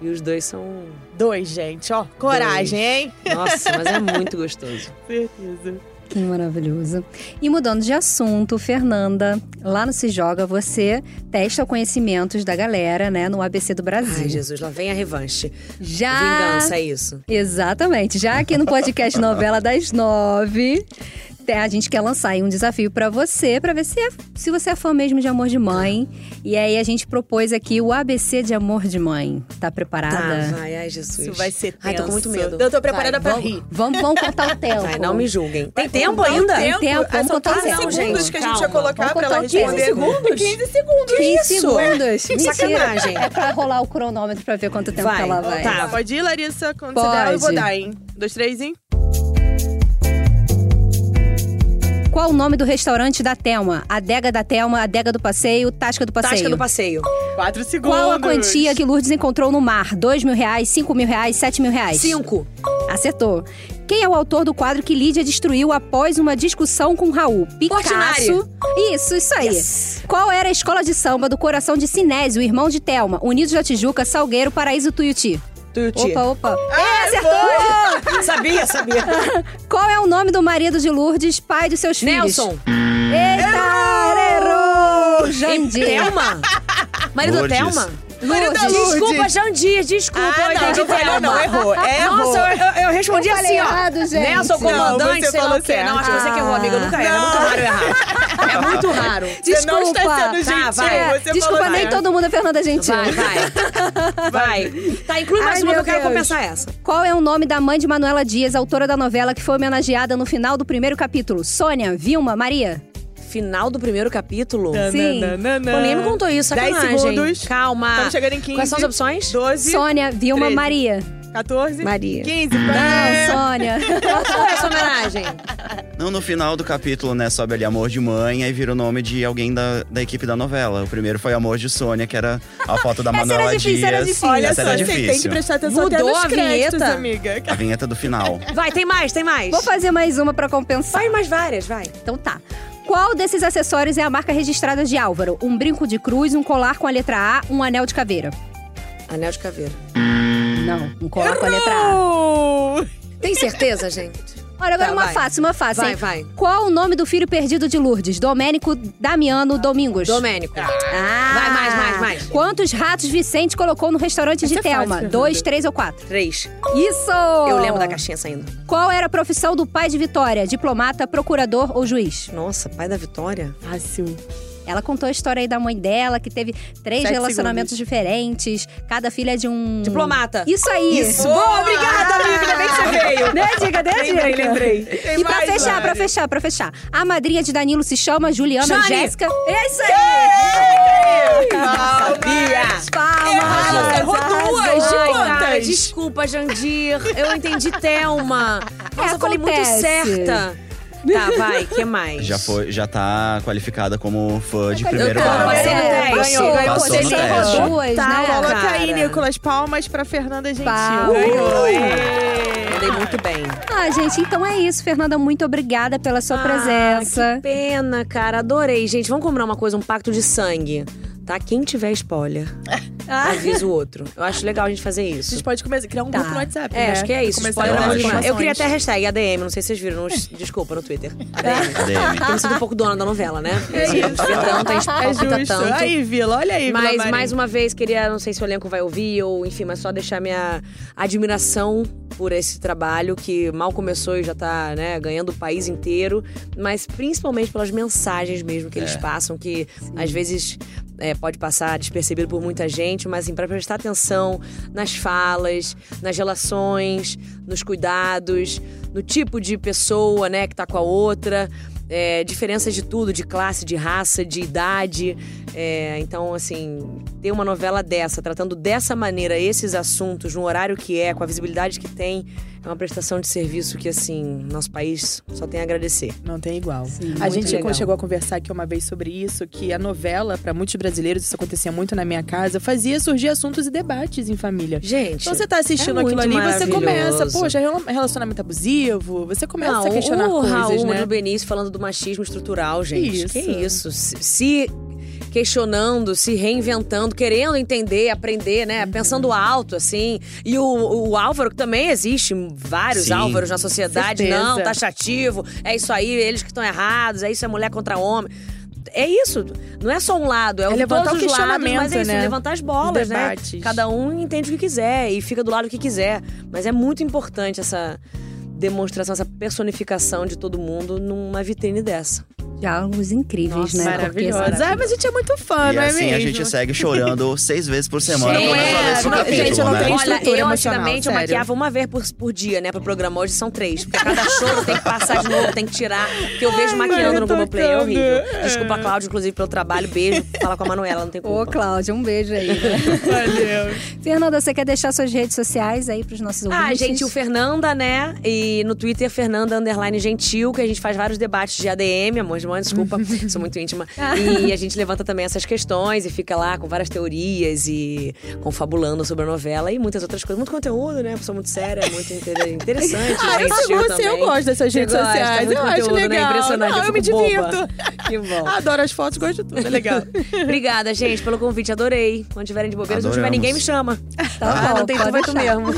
[SPEAKER 3] e os dois são.
[SPEAKER 4] Dois, gente, ó. Coragem, hein?
[SPEAKER 3] Nossa, mas é muito gostoso.
[SPEAKER 4] Certeza.
[SPEAKER 2] Que maravilhoso. E mudando de assunto, Fernanda, lá no Se Joga, você testa conhecimentos da galera, né, no ABC do Brasil.
[SPEAKER 3] Ai, Jesus, lá vem a revanche.
[SPEAKER 2] Já.
[SPEAKER 3] Vingança, é isso.
[SPEAKER 2] Exatamente. Já aqui no podcast Novela das Nove, a gente quer lançar aí um desafio pra você, pra ver se, é- se você é fã mesmo de Amor de Mãe. E aí a gente propôs aqui o ABC de Amor de Mãe. Tá preparada?
[SPEAKER 3] Tá, vai, ai, Jesus.
[SPEAKER 4] Isso vai ser tenso.
[SPEAKER 3] Ai, tô com muito medo.
[SPEAKER 4] Eu tô preparada
[SPEAKER 3] Vai,
[SPEAKER 4] pra
[SPEAKER 3] vamos-
[SPEAKER 4] rir.
[SPEAKER 2] Vamos, vamos contar o tempo.
[SPEAKER 3] Vai, não me julguem. Tem tempo
[SPEAKER 4] um
[SPEAKER 3] ainda?
[SPEAKER 2] Tem tempo,
[SPEAKER 4] Ah,
[SPEAKER 2] vamos
[SPEAKER 4] são
[SPEAKER 2] contar o
[SPEAKER 4] 15
[SPEAKER 2] tempo.
[SPEAKER 4] segundos
[SPEAKER 3] gente,
[SPEAKER 4] que a gente ia
[SPEAKER 3] calma.
[SPEAKER 4] colocar
[SPEAKER 2] Vamos
[SPEAKER 4] pra ela
[SPEAKER 2] contar o tempo.
[SPEAKER 4] responder.
[SPEAKER 2] 15 segundos?
[SPEAKER 4] 15 segundos.
[SPEAKER 2] 15
[SPEAKER 3] isso?
[SPEAKER 2] segundos. Mentira.
[SPEAKER 3] Sacanagem.
[SPEAKER 2] É pra rolar o cronômetro pra ver quanto tempo
[SPEAKER 3] Vai.
[SPEAKER 2] ela vai.
[SPEAKER 3] Tá.
[SPEAKER 4] Pode ir, Larissa? Quando
[SPEAKER 2] Pode.
[SPEAKER 4] você der, eu vou dar, hein? Dois, três, hein?
[SPEAKER 2] Qual o nome do restaurante da Telma? Adega da Telma, Adega do Passeio, Tasca do Passeio.
[SPEAKER 3] Tasca do passeio.
[SPEAKER 4] Quatro segundos.
[SPEAKER 2] Qual a quantia que Lourdes encontrou no mar? Dois mil reais, cinco mil reais, sete mil reais?
[SPEAKER 3] Cinco.
[SPEAKER 2] Acertou. Quem é o autor do quadro que Lídia destruiu após uma discussão com Raul? Picasso.
[SPEAKER 3] Portinari.
[SPEAKER 2] Isso, isso aí.
[SPEAKER 3] Yes.
[SPEAKER 2] Qual era a escola de samba do coração de Sinésio, irmão de Telma? Unidos da Tijuca, Salgueiro, Paraíso, Tuiuti.
[SPEAKER 3] Tuiuti.
[SPEAKER 2] Opa, opa.
[SPEAKER 4] Ah,
[SPEAKER 2] acertou!
[SPEAKER 3] Sabia, sabia.
[SPEAKER 2] Qual é o nome do marido de Lourdes, pai dos seus filhos?
[SPEAKER 3] Nelson.
[SPEAKER 2] Eita, errou! Jandir.
[SPEAKER 3] Thelma. Marido
[SPEAKER 1] Lourdes.
[SPEAKER 3] Thelma.
[SPEAKER 2] Lourdes.
[SPEAKER 4] Lourdes.
[SPEAKER 3] Desculpa, Jandir, desculpa.
[SPEAKER 4] Ah,
[SPEAKER 3] eu
[SPEAKER 4] não,
[SPEAKER 3] entendi
[SPEAKER 4] não falhou,
[SPEAKER 3] Thelma.
[SPEAKER 4] não, errou. Errou.
[SPEAKER 3] Nossa, eu, eu- eu respondi
[SPEAKER 2] Eu
[SPEAKER 3] assim, ó.
[SPEAKER 2] errado, gente.
[SPEAKER 3] Nelson,
[SPEAKER 2] Não,
[SPEAKER 3] comandante,
[SPEAKER 4] você
[SPEAKER 3] sei lá
[SPEAKER 4] falou
[SPEAKER 3] o quê. Não, acho que você
[SPEAKER 4] certo.
[SPEAKER 3] que errou, amiga. Nunca erra. É muito raro errar. É muito raro.
[SPEAKER 4] Você não está
[SPEAKER 2] Desculpa.
[SPEAKER 4] sendo gentil.
[SPEAKER 3] Tá, vai.
[SPEAKER 2] É,
[SPEAKER 4] Você
[SPEAKER 2] desculpa,
[SPEAKER 4] falou
[SPEAKER 2] nem todo mundo é Fernanda Gentil.
[SPEAKER 3] Vai, vai. Vai. Tá, inclui mais
[SPEAKER 2] Ai,
[SPEAKER 3] uma que eu quero
[SPEAKER 2] Deus.
[SPEAKER 3] compensar essa.
[SPEAKER 2] Qual é o nome da mãe de Manuela Dias, autora da novela que foi homenageada no final do primeiro capítulo? Sônia, Vilma, Maria?
[SPEAKER 3] Final do primeiro capítulo.
[SPEAKER 2] Sim.
[SPEAKER 3] Ninguém me contou isso,
[SPEAKER 4] 10
[SPEAKER 3] sacanagem.
[SPEAKER 4] segundos.
[SPEAKER 3] Calma.
[SPEAKER 4] Estamos chegando em 15.
[SPEAKER 3] Quais são as opções?
[SPEAKER 4] 12,
[SPEAKER 2] Sônia, Vilma,
[SPEAKER 4] 13.
[SPEAKER 2] Maria.
[SPEAKER 4] 14,
[SPEAKER 3] Maria.
[SPEAKER 4] 15.
[SPEAKER 2] Não. Sônia.
[SPEAKER 3] Qual foi essa homenagem?
[SPEAKER 1] Não, no final do capítulo, né, sobe ali Amor de Mãe, aí vira o nome de alguém da, da equipe da novela. O primeiro foi Amor de Sônia, que era a foto da Manuela
[SPEAKER 2] difícil,
[SPEAKER 1] Dias.
[SPEAKER 2] era difícil.
[SPEAKER 4] Olha
[SPEAKER 1] Essa
[SPEAKER 4] só,
[SPEAKER 1] era
[SPEAKER 4] você tem que
[SPEAKER 1] difícil.
[SPEAKER 4] prestar atenção até
[SPEAKER 3] Mudou
[SPEAKER 4] nos
[SPEAKER 3] a
[SPEAKER 4] créditos,
[SPEAKER 3] vinheta?
[SPEAKER 4] amiga.
[SPEAKER 1] A vinheta do final.
[SPEAKER 3] Vai, tem mais, tem mais.
[SPEAKER 2] Vou fazer mais uma pra compensar.
[SPEAKER 3] Faz mais várias, vai.
[SPEAKER 2] Então tá. Qual desses acessórios é a marca registrada de Álvaro? Um brinco de cruz, um colar com a letra A, um anel de caveira?
[SPEAKER 3] Anel de caveira.
[SPEAKER 2] Não, colar com a letra A.
[SPEAKER 3] Tem certeza, gente?
[SPEAKER 2] Olha, agora
[SPEAKER 3] Tá,
[SPEAKER 2] uma
[SPEAKER 3] vai.
[SPEAKER 2] fácil, uma fácil,
[SPEAKER 3] Vai,
[SPEAKER 2] hein?
[SPEAKER 3] vai.
[SPEAKER 2] Qual o nome do filho perdido de Lourdes? Domênico, Damiano, Domingos.
[SPEAKER 3] Domênico.
[SPEAKER 2] Ah!
[SPEAKER 3] Vai, mais, mais, mais.
[SPEAKER 2] Quantos ratos Vicente colocou no restaurante
[SPEAKER 4] Essa
[SPEAKER 2] de
[SPEAKER 4] é fácil,
[SPEAKER 2] Thelma?
[SPEAKER 4] Fernanda.
[SPEAKER 2] Dois, três ou quatro?
[SPEAKER 3] Três.
[SPEAKER 2] Isso!
[SPEAKER 3] Eu lembro da caixinha saindo.
[SPEAKER 2] Qual era a profissão do pai de Vitória? Diplomata, procurador ou juiz?
[SPEAKER 3] Nossa, pai da Vitória?
[SPEAKER 4] Fácil.
[SPEAKER 2] Ela contou a história aí da mãe dela, que teve três
[SPEAKER 4] Sete
[SPEAKER 2] relacionamentos
[SPEAKER 4] segundos.
[SPEAKER 2] diferentes. Cada filha é de um...
[SPEAKER 3] Diplomata.
[SPEAKER 2] Isso aí!
[SPEAKER 3] Isso. Boa, obrigada, amiga. Ainda bem que você veio.
[SPEAKER 2] Dê a dica, dê a
[SPEAKER 3] Lembrei,
[SPEAKER 2] dica.
[SPEAKER 3] lembrei.
[SPEAKER 2] E pra fechar, pra
[SPEAKER 4] Lari.
[SPEAKER 2] fechar, pra fechar. A madrinha de Danilo se chama Juliana. Jéssica. É isso aí!
[SPEAKER 3] Sabia.
[SPEAKER 2] Palmas!
[SPEAKER 4] Errou, errou duas. De quantas?
[SPEAKER 3] desculpa, Jandir. Eu entendi Thelma. Nossa, eu falei muito certa. Tá, vai, que mais?
[SPEAKER 1] Já, foi, já tá qualificada como fã de
[SPEAKER 2] Eu
[SPEAKER 1] primeiro grau.
[SPEAKER 3] passei no
[SPEAKER 2] É,
[SPEAKER 3] teste.
[SPEAKER 2] Ganhou, ganhou.
[SPEAKER 1] Passou no teste.
[SPEAKER 2] duas,
[SPEAKER 3] Tá,
[SPEAKER 2] né?
[SPEAKER 4] Coloca aí,
[SPEAKER 3] cara.
[SPEAKER 4] Nicolas, palmas pra Fernanda Gentil.
[SPEAKER 2] Palmas.
[SPEAKER 4] Ganhou. Ê.
[SPEAKER 3] Mandei muito bem.
[SPEAKER 2] Ah, gente, então é isso. Fernanda, muito obrigada pela sua presença.
[SPEAKER 3] Ah, que pena, cara. Adorei. Gente, vamos combinar uma coisa, um pacto de sangue. Tá? Quem tiver spoiler,
[SPEAKER 2] Ah.
[SPEAKER 3] avisa o outro. Eu acho legal a gente fazer
[SPEAKER 4] A
[SPEAKER 3] isso.
[SPEAKER 4] gente pode começar, criar um
[SPEAKER 2] Tá.
[SPEAKER 4] grupo no WhatsApp,
[SPEAKER 3] É,
[SPEAKER 4] né?
[SPEAKER 3] acho que é isso. Spoiler
[SPEAKER 4] a.
[SPEAKER 3] Eu queria até a hashtag ADM, não sei se vocês viram. Não, desculpa, no Twitter. ADM.
[SPEAKER 1] ADM.
[SPEAKER 3] Porque eu me sinto um pouco dona da novela, né?
[SPEAKER 4] É isso.
[SPEAKER 3] vê tanto, a gente
[SPEAKER 4] É
[SPEAKER 3] palpita
[SPEAKER 4] justo.
[SPEAKER 3] tanto.
[SPEAKER 4] Aí, Vila, olha aí, Vila
[SPEAKER 3] Mas,
[SPEAKER 4] Marim.
[SPEAKER 3] mais uma vez, queria, não sei se o elenco vai ouvir, ou enfim, mas só deixar minha admiração por esse trabalho que mal começou e já tá, né, ganhando o país inteiro, mas principalmente pelas mensagens mesmo que eles passam, que às vezes é, pode passar despercebido por muita gente, mas assim, para prestar atenção nas falas, nas relações, nos cuidados, no tipo de pessoa, né, que tá com a outra. É, diferenças de tudo, de classe, de raça, de idade. É, então, assim, ter uma novela dessa, tratando dessa maneira esses assuntos, no horário que é, com a visibilidade que tem, é uma prestação de serviço que, assim, nosso país só tem a agradecer.
[SPEAKER 4] Não tem igual. a
[SPEAKER 3] muito
[SPEAKER 4] gente
[SPEAKER 3] legal.
[SPEAKER 4] chegou a conversar aqui uma vez sobre isso, que a novela, pra muitos brasileiros, isso acontecia muito na minha casa, fazia surgir assuntos e debates em família.
[SPEAKER 3] Gente,
[SPEAKER 4] Então você tá assistindo
[SPEAKER 3] é
[SPEAKER 4] aquilo ali, você começa, poxa, rela- relacionamento abusivo, você começa
[SPEAKER 3] Não,
[SPEAKER 4] a questionar
[SPEAKER 3] o
[SPEAKER 4] coisas,
[SPEAKER 3] Raul
[SPEAKER 4] né?
[SPEAKER 3] do Benício falando do machismo estrutural, gente.
[SPEAKER 4] Isso.
[SPEAKER 3] Que isso? Se, se questionando, se reinventando, querendo entender, aprender, né?
[SPEAKER 4] Uhum.
[SPEAKER 3] Pensando alto, assim. E o, o Álvaro, que também existe vários
[SPEAKER 1] Sim.
[SPEAKER 3] Álvaros na sociedade.
[SPEAKER 4] Certeza.
[SPEAKER 3] Não, taxativo. É isso aí, eles que estão errados. É isso, é mulher contra homem. É isso. Não é só um lado, é,
[SPEAKER 4] É
[SPEAKER 3] o
[SPEAKER 4] levantar o
[SPEAKER 3] os lados, mas é
[SPEAKER 4] questionamento,
[SPEAKER 3] isso,
[SPEAKER 4] né?
[SPEAKER 3] levantar as bolas, né? Cada um entende o que quiser e fica do lado que quiser. Mas é muito importante essa demonstração, essa personificação de todo mundo numa vitrine dessa.
[SPEAKER 2] Diálogos incríveis,
[SPEAKER 3] Nossa,
[SPEAKER 2] né?
[SPEAKER 4] Maravilhoso.
[SPEAKER 2] Porque,
[SPEAKER 4] Ah, mas a gente é muito fã,
[SPEAKER 1] E
[SPEAKER 4] não é
[SPEAKER 1] assim
[SPEAKER 4] mesmo?
[SPEAKER 1] a gente segue chorando seis vezes por semana
[SPEAKER 3] é,
[SPEAKER 1] fala esse
[SPEAKER 4] não,
[SPEAKER 1] capítulo,
[SPEAKER 4] gente, eu não
[SPEAKER 1] né?
[SPEAKER 4] tenho
[SPEAKER 3] Olha,
[SPEAKER 4] estrutura
[SPEAKER 3] eu
[SPEAKER 4] emocional,
[SPEAKER 3] antigamente eu
[SPEAKER 4] sério.
[SPEAKER 3] maquiava uma vez por, por dia, né, pro programa. Hoje são três. Porque cada choro tem que passar de novo, tem que tirar. Que eu vejo maquiando
[SPEAKER 4] eu
[SPEAKER 3] no Globoplay, é horrível. Desculpa, Cláudio, inclusive, pelo trabalho. Beijo. Fala com a Manuela, não tem
[SPEAKER 2] Ô,
[SPEAKER 3] culpa.
[SPEAKER 2] Cláudia, um beijo aí.
[SPEAKER 4] Valeu.
[SPEAKER 2] Fernanda, você quer deixar suas redes sociais aí pros nossos ouvintes?
[SPEAKER 3] Ah, gente, o Fernanda, né? E no Twitter, Fernanda Underline Gentil, que a gente faz vários debates de ADM, amor de mãe, desculpa, sou muito íntima. E a gente levanta também essas questões e fica lá com várias teorias e confabulando sobre a novela e muitas outras coisas. Muito conteúdo, né? Pessoa muito séria, muito inter- interessante.
[SPEAKER 4] Ah, eu, sei, você, eu gosto dessas redes
[SPEAKER 3] gosta,
[SPEAKER 4] sociais.
[SPEAKER 3] muito
[SPEAKER 4] eu acho
[SPEAKER 3] conteúdo, né?
[SPEAKER 4] legal.
[SPEAKER 3] Impressionante,
[SPEAKER 4] Não,
[SPEAKER 3] eu
[SPEAKER 4] eu me
[SPEAKER 3] boba.
[SPEAKER 4] divirto.
[SPEAKER 3] Que bom.
[SPEAKER 4] Adoro as fotos, gosto de tudo. É legal.
[SPEAKER 3] Obrigada, gente, pelo convite. Adorei. Quando tiverem de bobeira, se não tiver ninguém, me chama.
[SPEAKER 2] Tá
[SPEAKER 3] ah,
[SPEAKER 2] bom,
[SPEAKER 3] não tem tu, vai tu
[SPEAKER 2] deixar.
[SPEAKER 3] mesmo.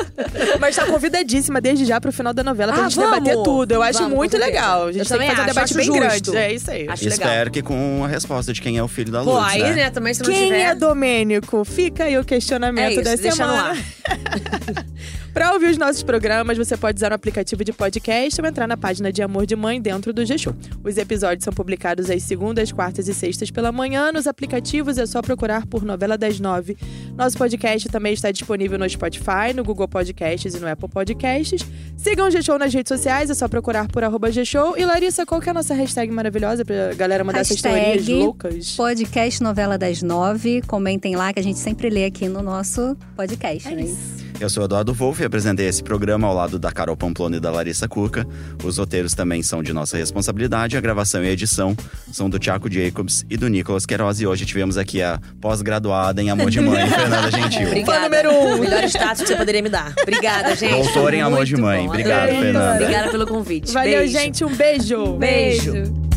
[SPEAKER 4] Mas tá convidadíssima desde já pro final da novela pra
[SPEAKER 3] Ah,
[SPEAKER 4] gente
[SPEAKER 3] vamos.
[SPEAKER 4] debater tudo. Eu acho
[SPEAKER 3] Vamos,
[SPEAKER 4] muito legal. A
[SPEAKER 3] Eu
[SPEAKER 4] gente tem que fazer um
[SPEAKER 3] acho,
[SPEAKER 4] debate
[SPEAKER 3] acho
[SPEAKER 4] bem
[SPEAKER 3] justo.
[SPEAKER 4] É isso aí.
[SPEAKER 3] Acho legal.
[SPEAKER 1] Espero que com a resposta de quem é o filho da
[SPEAKER 3] Pô,
[SPEAKER 1] Lourdes,
[SPEAKER 3] aí,
[SPEAKER 1] né?
[SPEAKER 3] né, também se não
[SPEAKER 4] Quem
[SPEAKER 3] tiver...
[SPEAKER 4] é Domênico? Fica aí o questionamento
[SPEAKER 3] É isso,
[SPEAKER 4] da semana. Pra ouvir os nossos programas, você pode usar o aplicativo de podcast ou entrar na página de Amor de Mãe dentro do G-Show. Os episódios são publicados às segundas, quartas e sextas pela manhã. Nos aplicativos é só procurar por Novela das Nove. Nosso podcast também está disponível no Spotify, no Google Podcasts e no Apple Podcasts. Sigam o G-Show nas redes sociais, é só procurar por arroba G-Show. E Larissa, qual que é a nossa hashtag maravilhosa pra galera mandar essas teorias
[SPEAKER 2] Hashtag
[SPEAKER 4] loucas?
[SPEAKER 2] Podcast Novela das Nove. Comentem lá que a gente sempre lê aqui no nosso podcast. É isso.
[SPEAKER 1] Eu sou Eduardo Wolff e apresentei esse programa ao lado da Carol Pamplona e da Larissa Cuca. Os roteiros também são de nossa responsabilidade. A gravação e a edição são do Tiago Jacobs e do Nicolas Queiroz. E hoje tivemos aqui a pós-graduada em Amor de Mãe, Fernanda Gentil.
[SPEAKER 3] Obrigada.
[SPEAKER 4] número um.
[SPEAKER 3] Melhor status que você poderia me dar. Obrigada, gente.
[SPEAKER 1] Doutora em amor de
[SPEAKER 3] muito
[SPEAKER 1] mãe.
[SPEAKER 3] bom.
[SPEAKER 1] Obrigado. Fernanda.
[SPEAKER 3] Obrigada pelo convite.
[SPEAKER 4] Valeu,
[SPEAKER 3] Beijo.
[SPEAKER 4] gente. Um beijo.
[SPEAKER 3] Beijo.